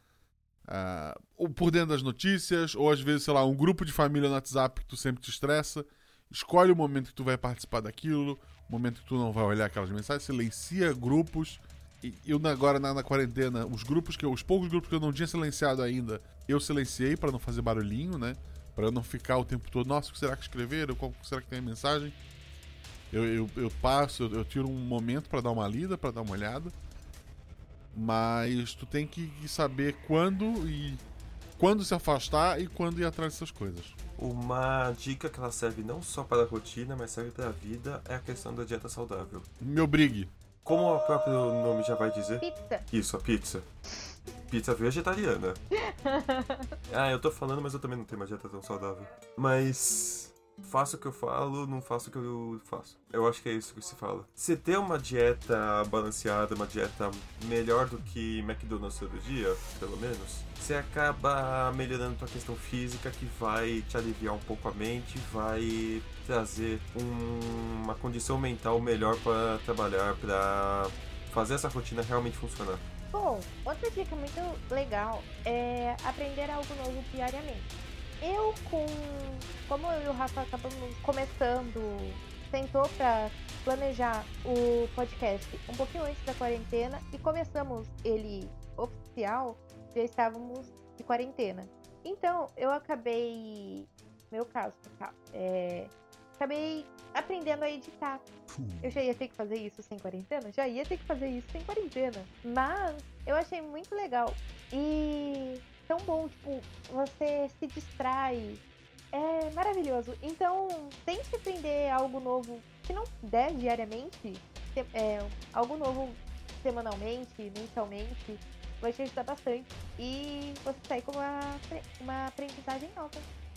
ah, ou por dentro das notícias, ou às vezes, sei lá, um grupo de família no WhatsApp que tu sempre te estressa. Escolhe o momento que tu vai participar daquilo, momento que tu não vai olhar aquelas mensagens, silencia grupos. E eu agora na, na quarentena, os grupos que eu, os poucos grupos que eu não tinha silenciado ainda, eu silenciei pra não fazer barulhinho, né? Eu não ficar o tempo todo, nossa, o que será que escreveram? Qual será que tem a mensagem? Eu, eu, eu passo, eu, eu tiro um momento pra dar uma lida, pra dar uma olhada. Mas tu tem que saber quando e quando se afastar e quando ir atrás dessas coisas. Uma dica que ela serve não só para a rotina, mas serve para a vida é a questão da dieta saudável. Me obrigue. Como o próprio nome já vai dizer, Pizza. isso, a pizza. Pizza vegetariana. [laughs] Ah, eu tô falando, mas eu também não tenho uma dieta tão saudável. Mas faço o que eu falo, não faço o que eu faço. Eu acho que é isso que se fala. Se ter uma dieta balanceada, uma dieta melhor do que McDonald's todo dia, pelo menos, você acaba melhorando tua questão física que vai te aliviar um pouco a mente, vai trazer um- uma condição mental melhor para trabalhar, para fazer essa rotina realmente funcionar. Bom, outra dica muito legal é aprender algo novo diariamente. Eu com. Como eu e o Rafa acabamos começando, sentou pra planejar o podcast um pouquinho antes da quarentena e começamos ele oficial, já estávamos de quarentena. Então eu acabei. Meu caso, caso, é, acabei aprendendo a editar. Eu já ia ter que fazer isso sem quarentena? Já ia ter que fazer isso sem quarentena. Mas eu achei muito legal. E tão bom, tipo, você se distrai. É maravilhoso. Então, tente aprender algo novo. Se não der diariamente, é, algo novo semanalmente, mensalmente, vai te ajudar bastante. E você sai com uma, uma aprendizagem nova.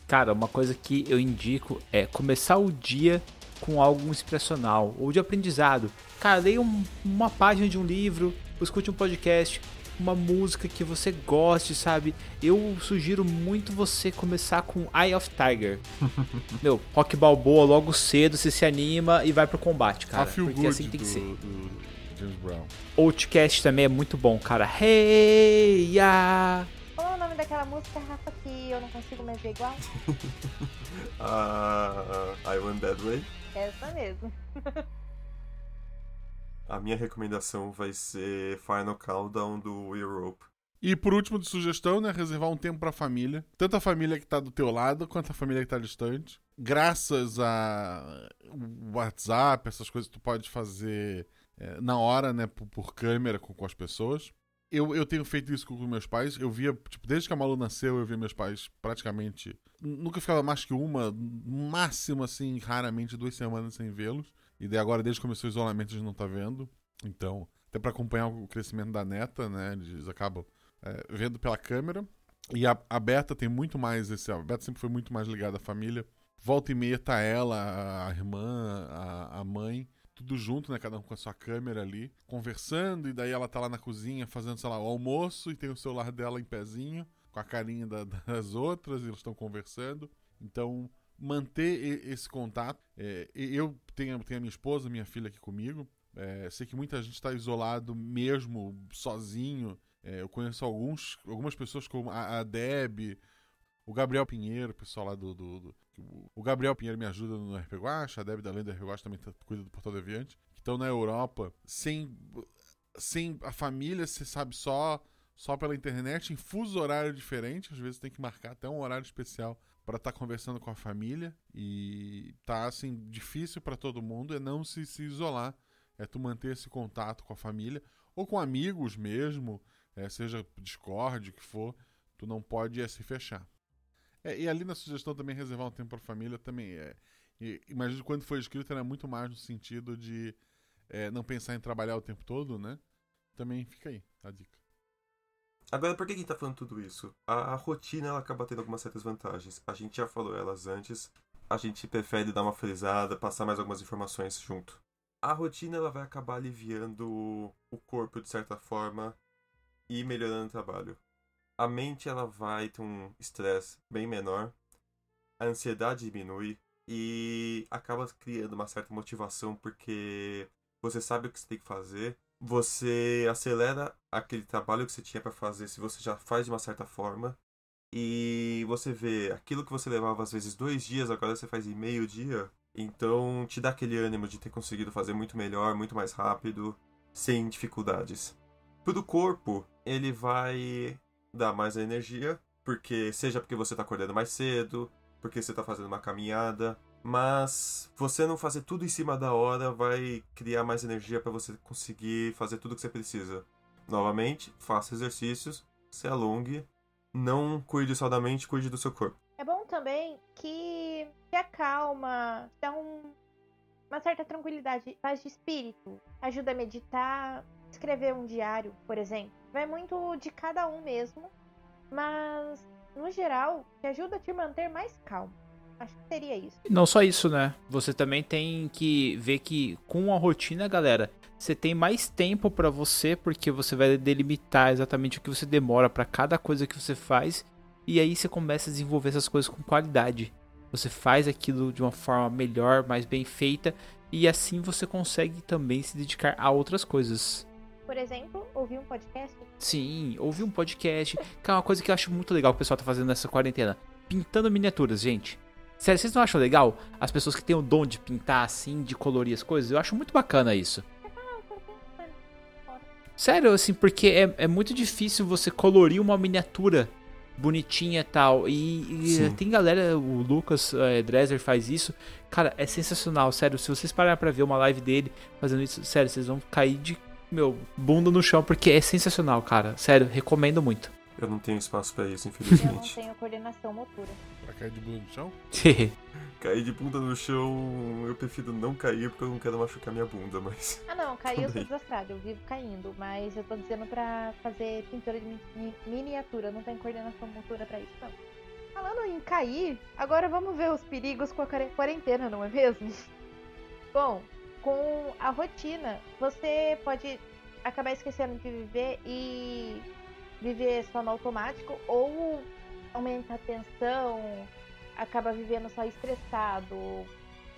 Cara, uma coisa que eu indico é começar o dia com algo inspiracional ou de aprendizado. Cara, leia um- uma página de um livro, escute um podcast, uma música que você goste, sabe? Eu sugiro muito você começar com Eye of Tiger. [laughs] Meu, rock balboa logo cedo, você se anima e vai pro combate, cara. porque Good assim tem que ser. do James Brown. Outcast também é muito bom, cara. Hey, ya! Qual é o nome daquela música, Rafa, que eu não consigo mais ver igual? [laughs] Ah, I Went That Way. Essa mesmo. [laughs] A minha recomendação vai ser Final Countdown do Europe. E por último de sugestão, né, reservar um tempo pra família, tanto a família que tá do teu lado quanto a família que tá distante. Graças a WhatsApp, essas coisas que tu pode fazer é, na hora, né, por, por câmera com, com as pessoas. Eu, eu tenho feito isso com, meus pais. Eu via, tipo, desde que a Malu nasceu, eu via meus pais praticamente. Nunca ficava mais que uma, máximo, assim, raramente duas semanas sem vê-los. E daí agora, desde que começou o isolamento, a gente não tá vendo. Então, até pra acompanhar o crescimento da neta, né, eles acabam é, vendo pela câmera. E a, a Beta tem muito mais esse. A Beta sempre foi muito mais ligada à família. Volta e meia tá ela, a irmã, a, a mãe, tudo junto, né? Cada um com a sua câmera ali, conversando, e daí ela tá lá na cozinha fazendo, sei lá, o almoço e tem o celular dela em pezinho, com a carinha da- [laughs] das outras, e eles estão conversando. Então, manter esse contato. É, eu tenho, tenho a minha esposa, minha filha aqui comigo. É, sei que muita gente está isolado mesmo, sozinho. É, eu conheço alguns, algumas pessoas como a, a Deb, o Gabriel Pinheiro, o pessoal lá do, do- do- o- Gabriel Pinheiro me ajuda no RP a Deb da Lenda RP também tá- cuida do Portal Deviante. Que estão na Europa, sem, sem a família, você sabe, só só pela internet, em fuso horário diferente. Às vezes tem que marcar até um horário especial para estar conversando com a família. E tá, assim, difícil para todo mundo é não se, se isolar. É tu manter esse contato com a família, ou com amigos mesmo, é, seja Discord, o que for, tu não pode é, se fechar. É, e ali na sugestão também reservar um tempo para família também é. Imagino quando foi escrito era muito mais no sentido de é, não pensar em trabalhar o tempo todo, né? Também fica aí a dica. Agora, por que a gente tá falando tudo isso? A, a rotina ela acaba tendo algumas certas vantagens. A gente já falou elas antes. A gente prefere dar uma frisada, passar mais algumas informações junto. a rotina ela vai acabar aliviando o corpo de certa forma e melhorando o trabalho. A mente ela vai ter um estresse bem menor, a ansiedade diminui e acaba criando uma certa motivação porque você sabe o que você tem que fazer, você acelera aquele trabalho que você tinha para fazer se você já faz de uma certa forma e você vê aquilo que você levava às vezes dois dias, agora você faz em meio dia. Então te dá aquele ânimo de ter conseguido fazer muito melhor, muito mais rápido, sem dificuldades. Pro corpo, ele vai dar mais energia, porque seja porque você está acordando mais cedo, porque você está fazendo uma caminhada, mas você não fazer tudo em cima da hora vai criar mais energia para você conseguir fazer tudo que você precisa. Novamente, faça exercícios, se alongue, não cuide só da mente, cuide do seu corpo. É bom também que te acalma, dá um, uma certa tranquilidade, paz de espírito, ajuda a meditar, escrever um diário, por exemplo. Vai muito de cada um mesmo, mas no geral te ajuda a te manter mais calmo. Acho que seria isso. Não só isso, né? Você também tem que ver que com a rotina, galera, você tem mais tempo para você porque você vai delimitar exatamente o que você demora para cada coisa que você faz e aí você começa a desenvolver essas coisas com qualidade. Você faz aquilo de uma forma melhor, mais bem feita e assim você consegue também se dedicar a outras coisas. Por exemplo, ouvir um podcast? Sim, ouvir um podcast, que é uma coisa que eu acho muito legal que o pessoal tá fazendo nessa quarentena. Pintando miniaturas, gente. Sério, vocês não acham legal? As pessoas que têm o dom de pintar assim, de colorir as coisas, eu acho muito bacana isso. Sério, assim, porque é, é muito difícil você colorir uma miniatura bonitinha e tal. E, e tem galera, o Lucas é, Dresser faz isso. Cara, é sensacional, sério. Se vocês pararem pra ver uma live dele fazendo isso, sério, vocês vão cair de, meu, bunda no chão, porque é sensacional, cara. Sério, recomendo muito. Eu não tenho espaço para isso, Eu não infelizmente. tenho coordenação motora. Pra cair de bunda no chão? [laughs] Cair de bunda no chão, eu prefiro não cair porque eu não quero machucar minha bunda, mas. Ah não, cair eu sou Também. desastrada, eu vivo caindo, mas eu tô dizendo pra fazer pintura de mi- mi- miniatura, não tem coordenação motora pra isso, não. Falando em cair, agora vamos ver os perigos com a quare- quarentena, não é mesmo? [laughs] Bom, com a rotina, você pode acabar esquecendo de viver e viver só no automático ou aumenta a tensão, acaba vivendo só estressado,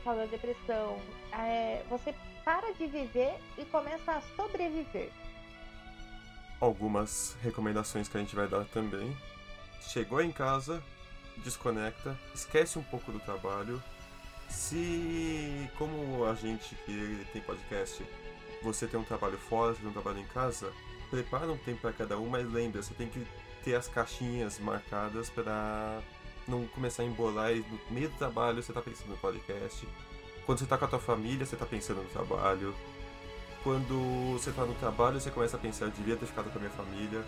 causa depressão. É, você para de viver e começa a sobreviver. Algumas recomendações que a gente vai dar também. Chegou em casa, desconecta, esquece um pouco do trabalho. Se, como a gente que tem podcast, você tem um trabalho fora, você tem um trabalho em casa, prepara um tempo para cada um, mas lembra, você tem que ter as caixinhas marcadas para não começar a embolar e no meio do trabalho você tá pensando no podcast. Quando você tá com a tua família, você tá pensando no trabalho. Quando você tá no trabalho, você começa a pensar, eu devia ter ficado com a minha família.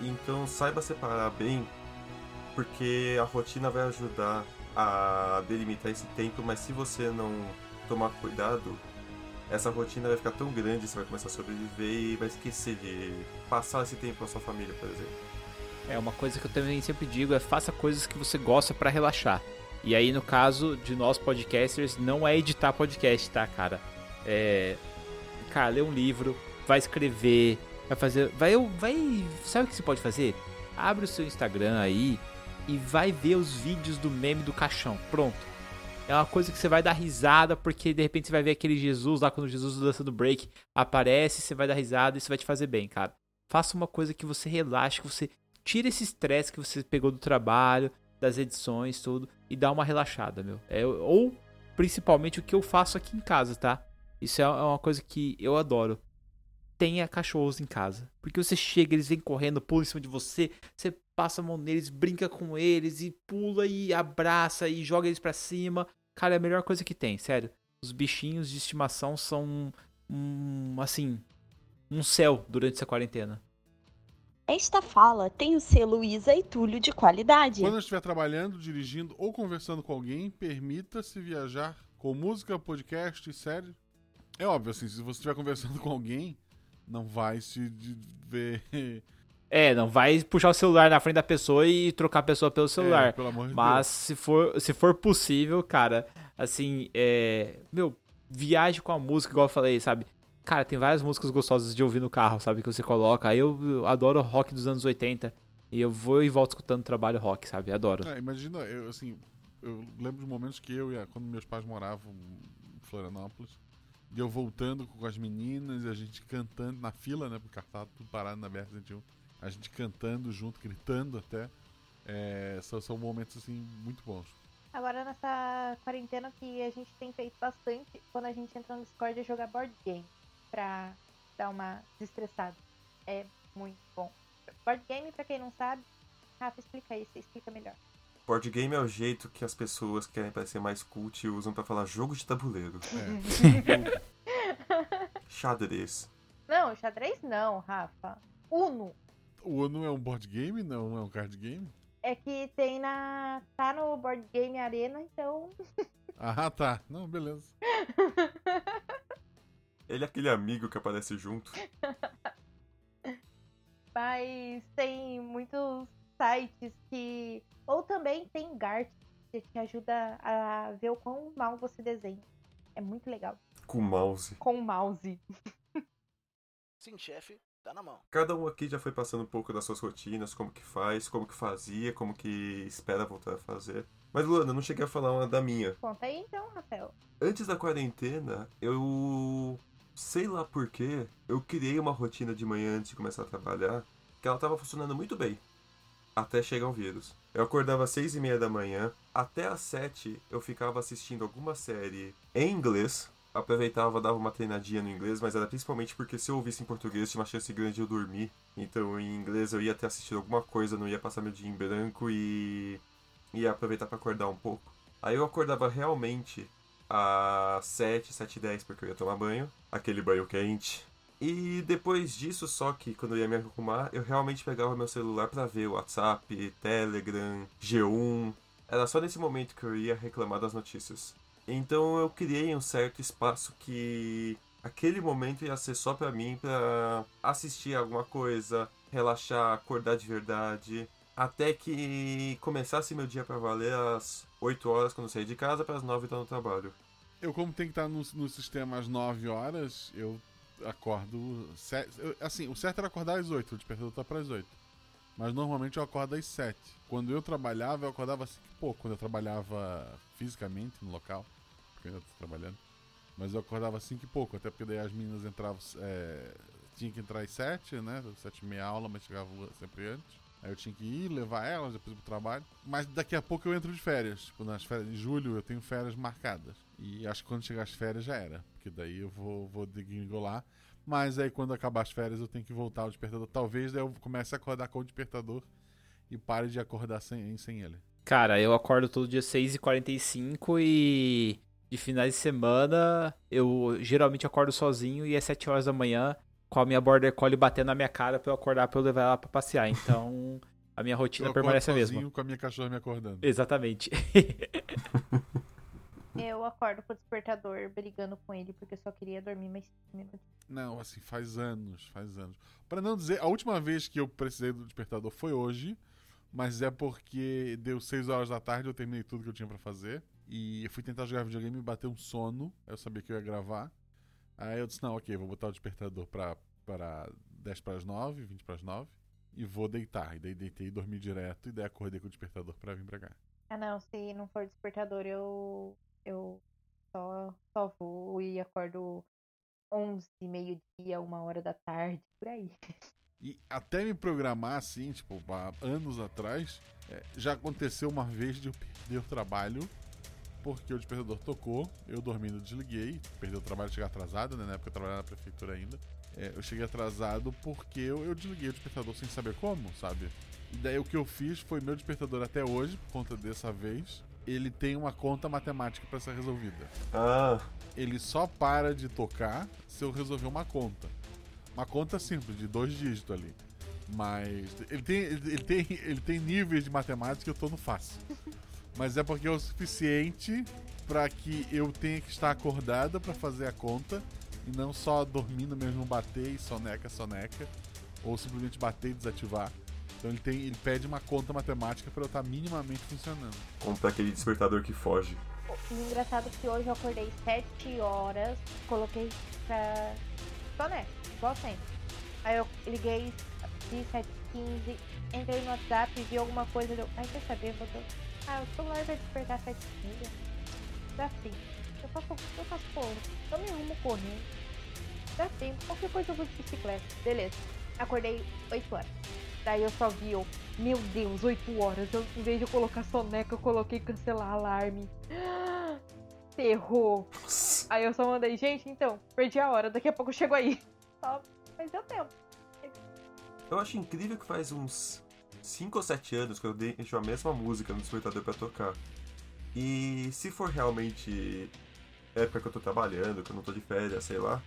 Então saiba separar bem, porque a rotina vai ajudar a delimitar esse tempo, mas se você não tomar cuidado, essa rotina vai ficar tão grande, você vai começar a sobreviver e vai esquecer de passar esse tempo com a sua família, por exemplo. É uma coisa que eu também sempre digo é faça coisas que você gosta pra relaxar. E aí no caso de nós podcasters não é editar podcast, tá, cara? É, cara, ler um livro, vai escrever, vai fazer, vai vai, sabe o que você pode fazer? Abre o seu Instagram aí e vai ver os vídeos do meme do caixão. Pronto. É uma coisa que você vai dar risada, porque de repente você vai ver aquele Jesus lá quando Jesus dançando break aparece, você vai dar risada e isso vai te fazer bem, cara. Faça uma coisa que você relaxe, que você tira esse estresse que você pegou do trabalho, das edições, tudo, e dá uma relaxada, meu. É, ou, principalmente, o que eu faço aqui em casa, tá? Isso é uma coisa que eu adoro. Tenha cachorros em casa. Porque você chega, eles vêm correndo, pulam em cima de você, você passa a mão neles, brinca com eles, e pula e abraça e joga eles pra cima. Cara, é a melhor coisa que tem, sério. Os bichinhos de estimação são um, assim, um céu durante essa quarentena. Esta fala tem o selo Isa e Túlio de qualidade. Quando eu estiver trabalhando, dirigindo ou conversando com alguém, permita-se viajar com música, podcast e série. É óbvio, assim, se você estiver conversando com alguém, não vai se ver. É, não vai puxar o celular na frente da pessoa e trocar a pessoa pelo celular. É, pelo amor de Mas se for, se for possível, cara, assim, é. Meu, viaje com a música, igual eu falei, sabe? Cara, tem várias músicas gostosas de ouvir no carro, sabe? Que você coloca. Eu, eu adoro rock dos anos 80. E eu vou e volto escutando trabalho rock, sabe? Adoro. É, imagina, eu, assim, eu lembro de momentos que eu e a, quando meus pais moravam em Florianópolis, e eu voltando com as meninas e a gente cantando na fila, né? Porque tava tudo parado na BR-101. A gente cantando junto, gritando até. É, são, são momentos, assim, muito bons. Agora nessa quarentena que a gente tem feito bastante quando a gente entra no Discord é jogar board game pra dar uma desestressada. É muito bom. Board game, pra quem não sabe, Rafa, explica aí, você explica melhor. Board game é o jeito que as pessoas que querem parecer mais cult usam pra falar jogo de tabuleiro. É. [laughs] Xadrez. Não, xadrez não, Rafa. Uno. O Uno é um board game, não é um card game? É que tem na. tá no Board Game Arena, então. Ah, tá. Não, beleza. [laughs] Ele é aquele amigo que aparece junto. Mas tem muitos sites que. Ou também tem Gart, que te ajuda a ver o quão mal você desenha. É muito legal. Com mouse. Com o mouse. Sim, chefe, tá na mão. Cada um aqui já foi passando um pouco das suas rotinas, como que faz, como que fazia, como que espera voltar a fazer. Mas Luana, eu não cheguei a falar uma da minha. Conta aí então, Rafael. Antes da quarentena, eu sei lá porquê, eu criei uma rotina de manhã antes de começar a trabalhar, que ela tava funcionando muito bem. Até chegar o vírus. Eu acordava às seis e meia da manhã, até às sete eu ficava assistindo alguma série em inglês. Aproveitava, dava uma treinadinha no inglês, mas era principalmente porque se eu ouvisse em português tinha uma chance grande de eu dormir. Então em inglês eu ia ter assistido alguma coisa, não ia passar meu dia em branco e ia aproveitar para acordar um pouco. Aí eu acordava realmente às 7, 7 e 10 porque eu ia tomar banho, aquele banho quente. E depois disso, só que quando eu ia me arrumar, eu realmente pegava meu celular pra ver WhatsApp, Telegram, G1. Era só nesse momento que eu ia reclamar das notícias. Então eu criei um certo espaço que aquele momento ia ser só pra mim, pra assistir alguma coisa, relaxar, acordar de verdade. Até que começasse meu dia pra valer às 8 horas quando saí de casa, para as 9 estar no trabalho. Eu, como tenho que estar no, no sistema às 9 horas, eu acordo. assim, o certo era acordar às 8, o despertador tá para as 8. Mas normalmente eu acordo às 7. Quando eu trabalhava, eu acordava assim pouco. Quando eu trabalhava fisicamente no local, porque eu ainda tô trabalhando. Mas eu acordava assim que pouco, até porque daí as meninas entravam. É, tinha que entrar às 7, né? 7 e meia aula, mas chegava sempre antes. Aí eu tinha que ir, levar elas, depois pro trabalho. Mas daqui a pouco eu entro de férias. Tipo, nas férias de julho eu tenho férias marcadas. E acho que quando chegar as férias já era. Porque daí eu vou, vou degringolar. Mas aí quando acabar as férias eu tenho que voltar ao despertador. Talvez daí eu comece a acordar com o despertador e pare de acordar sem, sem ele. Cara, eu acordo todo dia 6h45 e de finais de semana eu geralmente acordo sozinho e é 7 horas da manhã com a minha border collie batendo na minha cara pra eu acordar pra eu levar ela pra passear. Então a minha rotina eu permanece a sozinho mesma. com a minha cachorra me acordando. Exatamente. [laughs] Eu acordo com o despertador brigando com ele porque eu só queria dormir mais 5 minutos. Não, assim, faz anos, faz anos. Pra não dizer, a última vez que eu precisei do despertador foi hoje, mas é porque deu 6 horas da tarde, eu terminei tudo que eu tinha pra fazer. E eu fui tentar jogar videogame e bateu um sono. Eu sabia que eu ia gravar. Aí eu disse, não, ok, vou botar o despertador pra, pra 10 para as 9, 20 para as 9. E vou deitar. E daí deitei e dormi direto. E daí acordei com o despertador pra vir pra cá. Ah não, se não for despertador, eu. eu só, só vou e acordo 11, meio-dia, uma hora da tarde, por aí. E até me programar assim, tipo, há anos atrás, é, já aconteceu uma vez de eu perder o trabalho porque o despertador tocou, eu dormindo desliguei, perdi o trabalho, cheguei atrasado, né? Na época eu trabalhava na prefeitura ainda. É, eu cheguei atrasado porque eu, eu desliguei o despertador sem saber como, sabe? E daí o que eu fiz foi meu despertador até hoje, por conta dessa vez, ele tem uma conta matemática para ser resolvida. Ah, Ele só para de tocar se eu resolver uma conta. Uma conta simples, de dois dígitos ali. Mas ele tem, ele ele tem, ele tem níveis de matemática que eu tô no fácil. Mas é porque é o suficiente para que eu tenha que estar acordada para fazer a conta e não só dormindo mesmo bater e soneca, soneca, ou simplesmente bater e desativar. Então ele, tem, ele pede uma conta matemática para eu estar minimamente funcionando. compra aquele despertador que foge. E engraçado que hoje eu acordei 7 horas, coloquei pra soneca, igual sempre. Aí eu liguei de 7h15, entrei no WhatsApp, vi alguma coisa, deu. Ai, quer saber? Vou ter... Ah, o celular vai despertar 7h15. Dá sim. Eu faço, eu faço porra. Eu me arrumo correndo. Dá sim. Qualquer coisa eu vou de bicicleta. Beleza. Acordei 8 horas. Daí eu só vi, eu, meu Deus, 8 horas. Eu, em vez de eu colocar soneca, eu coloquei cancelar alarme. [gasps] Ferrou. Aí eu só mandei, gente, então, perdi a hora, daqui a pouco eu chego aí. [laughs] Só, mas deu tempo. Eu acho incrível que faz uns 5 ou 7 anos que eu deixo a mesma música no despertador pra tocar. E se for realmente época que eu tô trabalhando, que eu não tô de férias, sei lá,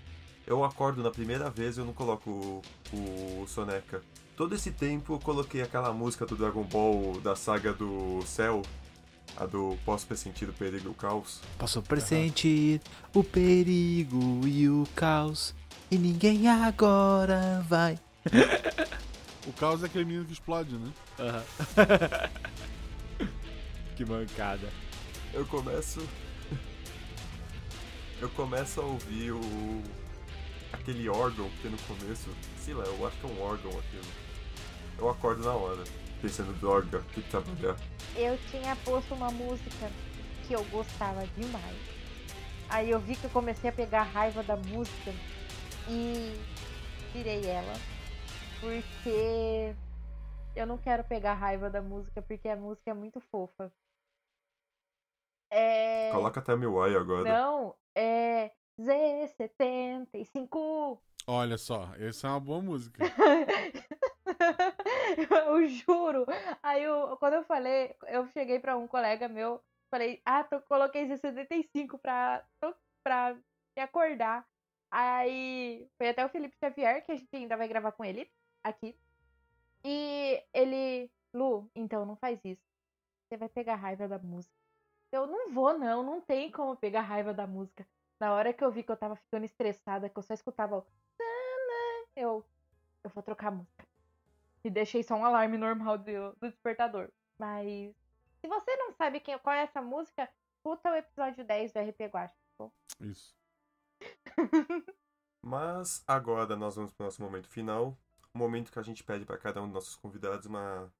eu acordo na primeira vez e eu não coloco o, o Soneca. Todo esse tempo eu coloquei aquela música do Dragon Ball da saga do Céu, a do Posso Pressentir o Perigo e o Caos. Posso pressentir o perigo e o caos. E ninguém agora vai. [laughs] O caos é aquele menino que explode, né? [laughs] que mancada. Eu começo. eu começo a ouvir o. aquele órgão que tem no começo. Sei lá, eu acho que é um órgão aquilo. Eu acordo na hora, pensando, droga, que trabalhar. Eu tinha posto uma música que eu gostava demais. Aí eu vi que eu comecei a pegar raiva da música e tirei ela. Porque eu não quero pegar raiva da música, porque a música é muito fofa. É. Coloca até Miwai agora. Não, é Z75. Olha só, essa é uma boa música. [laughs] eu juro. Aí eu, quando eu falei, eu cheguei pra um colega meu, falei, ah, tô, coloquei Z75 pra, tô- pra me acordar. Aí foi até o Felipe Xavier, que a gente ainda vai gravar com ele aqui. E ele, Lu, então não faz isso. Você vai pegar raiva da música. Eu não vou, não, não tem como pegar raiva da música. Na hora que eu vi que eu tava ficando estressada, que eu só escutava o. Eu. Eu vou trocar a música. E deixei só um alarme normal do, do despertador. Mas. Se você não sabe quem, qual é essa música, escuta o episódio 10 do RP Guacha. tá? Isso. [laughs] Mas agora nós vamos para o nosso momento final. O momento que a gente pede para cada um dos nossos convidados uma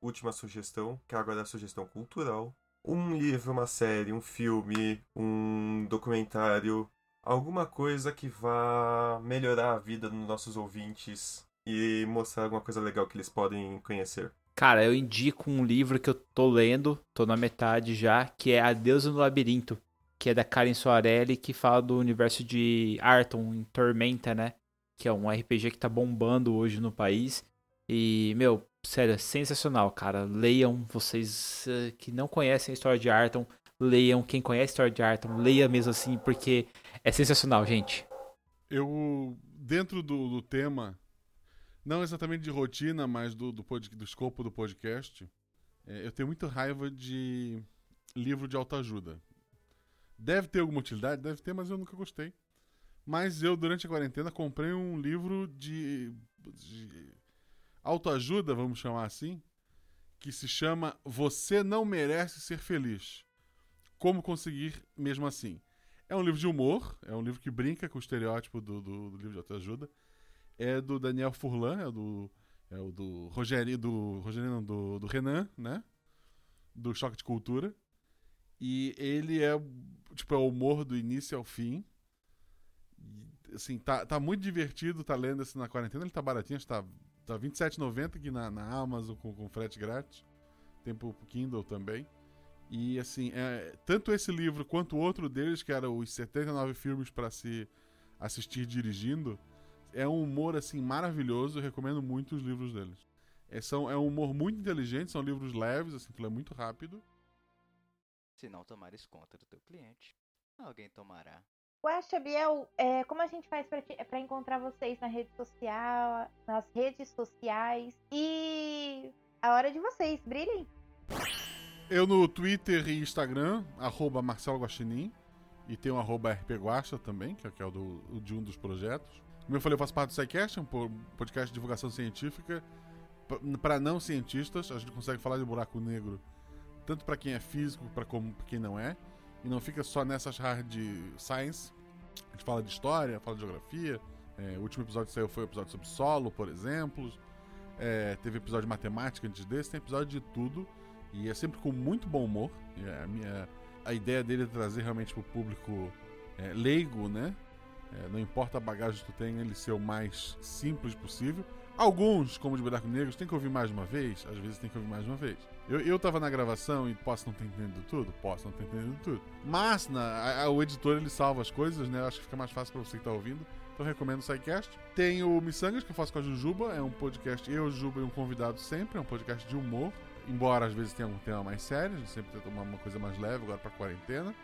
última sugestão, que agora é a sugestão cultural. Um livro, uma série, um filme, um documentário, alguma coisa que vá melhorar a vida dos nossos ouvintes e mostrar alguma coisa legal que eles podem conhecer. Cara, eu indico um livro que eu tô lendo, tô na metade já, que é Adeus no Labirinto, que é da Karen Soarelli, que fala do universo de Arton em Tormenta, né? Que é um RPG que tá bombando hoje no país. E, meu, sério, é sensacional, cara. Leiam, vocês eh, que não conhecem a história de Arton, leiam. Quem conhece a história de Arton, leia mesmo assim, porque é sensacional, gente. Eu, dentro do, do tema, não exatamente de rotina, mas do, do, pod- do escopo do podcast, é, eu tenho muita raiva de livro de autoajuda. Deve ter alguma utilidade? Deve ter, mas eu nunca gostei. Mas eu, durante a quarentena, comprei um livro de, de autoajuda, vamos chamar assim, que se chama Você Não Merece Ser Feliz. Como Conseguir Mesmo Assim. É um livro de humor, é um livro que brinca com o estereótipo do, do, do livro de autoajuda. É do Daniel Furlan, é do, é o do Rogério, do Rogério não, do, do Renan, né? Do Choque de Cultura. E ele é, tipo, é o humor do início ao fim. Assim, tá, tá muito divertido, tá lendo esse na quarentena, ele tá baratinho, acho que tá, tá R$27,90 aqui na, na Amazon com, com frete grátis. Tem pro Kindle também. E assim, é, tanto esse livro quanto o outro deles, que era os 79 filmes para se assistir dirigindo, é um humor assim maravilhoso. Eu recomendo muito os livros deles. É, são, é um humor muito inteligente, são livros leves, assim, tu lê muito rápido. Se não tomares conta do teu cliente, alguém tomará. Guaxa, Biel, é, como a gente faz pra encontrar vocês na rede social, nas redes sociais e a hora de vocês, brilhem. Eu no Twitter e Instagram, arroba Marcelo Guaxinim. E tem o arroba também, que é, é o, de um dos projetos. Como eu falei, eu faço parte do SciCast, um po- podcast de divulgação científica para não cientistas. A gente consegue falar de buraco negro tanto para quem é físico para como pra quem não é. E não fica só nessas hard science. A gente fala de história, fala de geografia. É, o último episódio que saiu foi o episódio sobre solo, por exemplo. É, teve episódio de matemática antes desse, tem episódio de tudo. E é sempre com muito bom humor. a, minha, a ideia dele é trazer realmente pro público é, leigo, né? É, não importa a bagagem que tu tem, ele ser o mais simples possível. Alguns, como de Buraco Negro, tem que ouvir mais uma vez, às vezes tem que ouvir mais uma vez. Eu, eu tava na gravação e posso não ter entendido tudo? Posso não ter entendido tudo. Mas na, a, a, o editor ele salva as coisas, né? Eu acho que fica mais fácil para você que tá ouvindo. Então recomendo o SciCast. Tem o Missangas, que eu faço com a Jujuba. É um podcast, eu, Jujuba e um convidado sempre. É um podcast de humor. Embora às vezes tenha um tema mais sério, a gente sempre tenta uma, uma coisa mais leve agora pra quarentena.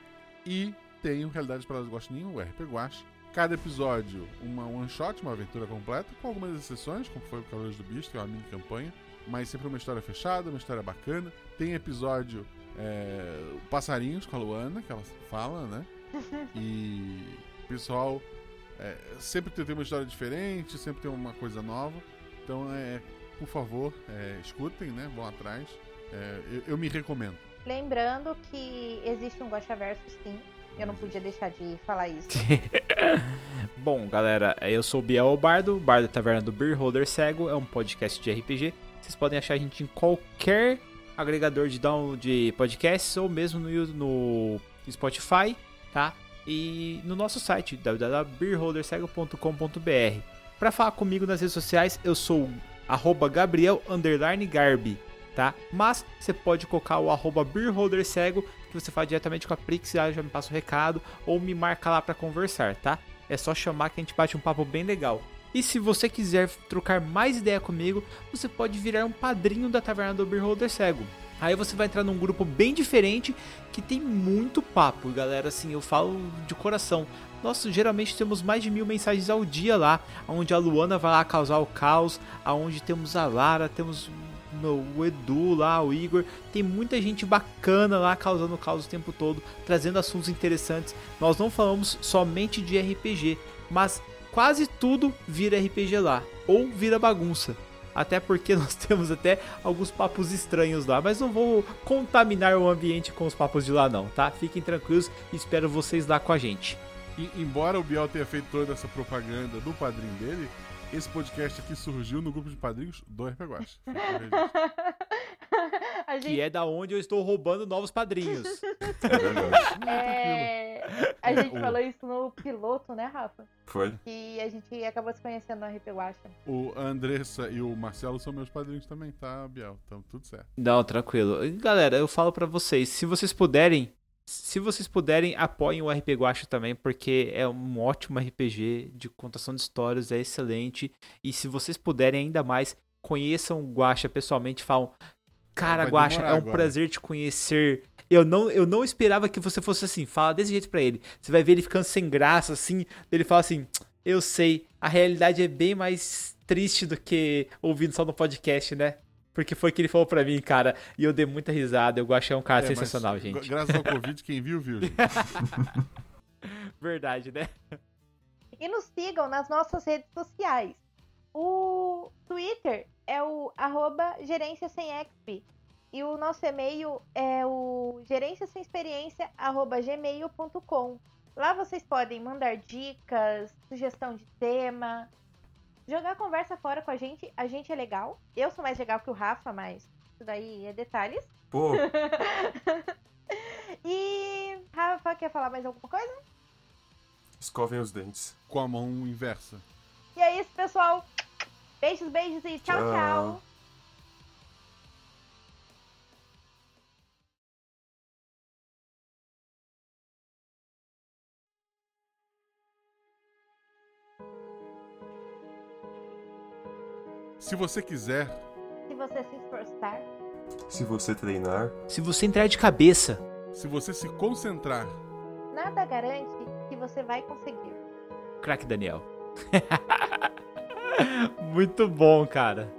E tem o Realidade para os Gostinho, o RP Guache, Cada episódio, uma one shot, uma aventura completa, com algumas exceções, como foi o Cavaleiros do Bicho, que é uma mini campanha, mas sempre uma história fechada, uma história bacana. Tem episódio é, Passarinhos com a Luana, que ela fala, né? [laughs] E o pessoal é, sempre tem uma história diferente, sempre tem uma coisa nova. Então, é, por favor, é, escutem, né? Vão atrás. É, eu, eu, me recomendo. Lembrando que existe um Gosha Verso, sim. Eu não podia deixar de falar isso. [laughs] Bom, galera, eu sou o Biel Bardo, Bardo da Taverna do Beer Holder Cego, é um podcast de RPG. Vocês podem achar a gente em qualquer agregador de download de podcasts ou mesmo no, no Spotify, tá? E no nosso site www.beerholdercego.com.br. Para falar comigo nas redes sociais, eu sou Gabriel Garbi tá? Mas você pode colocar o arroba beerholdercego, que você fala diretamente com a Prix, já me passa o recado, ou me marca lá para conversar, tá? É só chamar que a gente bate um papo bem legal. E se você quiser trocar mais ideia comigo, você pode virar um padrinho da Taverna do Beerholder Cego. Aí você vai entrar num grupo bem diferente que tem muito papo, galera. Assim, eu falo de coração. Nós geralmente temos mais de mil mensagens ao dia lá, onde a Luana vai lá causar o caos, aonde temos a Lara, temos o Edu lá, o Igor, tem muita gente bacana lá causando caos o tempo todo, trazendo assuntos interessantes. Nós não falamos somente de RPG, mas quase tudo vira RPG lá, ou vira bagunça. Até porque [laughs] nós temos até alguns papos estranhos lá, mas não vou contaminar o ambiente com os papos de lá não, tá? Fiquem tranquilos espero vocês lá com a gente. E, embora o Biel tenha feito toda essa propaganda do padrinho dele, esse podcast aqui surgiu no grupo de padrinhos do RP Guache. [laughs] gente... Que é da onde eu estou roubando novos padrinhos. [laughs] [laughs] é, a gente falou isso no piloto, né, Rafa? Foi. Que a gente acabou se conhecendo no RP Guacha. O Andressa e o Marcelo são meus padrinhos também, tá, Biel? Então, tudo certo. Não, tranquilo. Galera, eu falo para vocês, se vocês puderem, se vocês puderem, apoiem o RP Guacha também, porque é um ótimo RPG de contação de histórias, é excelente. E se vocês puderem ainda mais, conheçam o Guacha pessoalmente, falam: Cara, Guacha, é um agora. prazer te conhecer. Eu não, eu não esperava que você fosse assim. Fala desse jeito pra ele. Você vai ver ele ficando sem graça, assim. Ele fala assim: Eu sei, a realidade é bem mais triste do que ouvindo só no podcast, né? Porque foi que ele falou pra mim, cara. E eu dei muita risada. Eu achei um cara é, sensacional, gente. Graças ao Covid, quem viu, viu. [laughs] Verdade, né? E nos sigam nas nossas redes sociais. O Twitter é o arroba gerência sem exp. E o nosso e-mail é o gerência sem experiência arroba gmail.com. Lá vocês podem mandar dicas, sugestão de tema, Jogar conversa fora com a gente, a gente é legal. Eu sou mais legal que o Rafa, mas isso daí é detalhes. Pô. [laughs] e Rafa, quer falar mais alguma coisa? Escovem os dentes. Com a mão inversa. E é isso, pessoal. Beijos, beijos e tchau. tchau. tchau. Se você quiser. Se você se esforçar. Se você treinar. Se você entrar de cabeça. Se você se concentrar. Nada garante que você vai conseguir. Crack Daniel. [laughs] Muito bom, cara.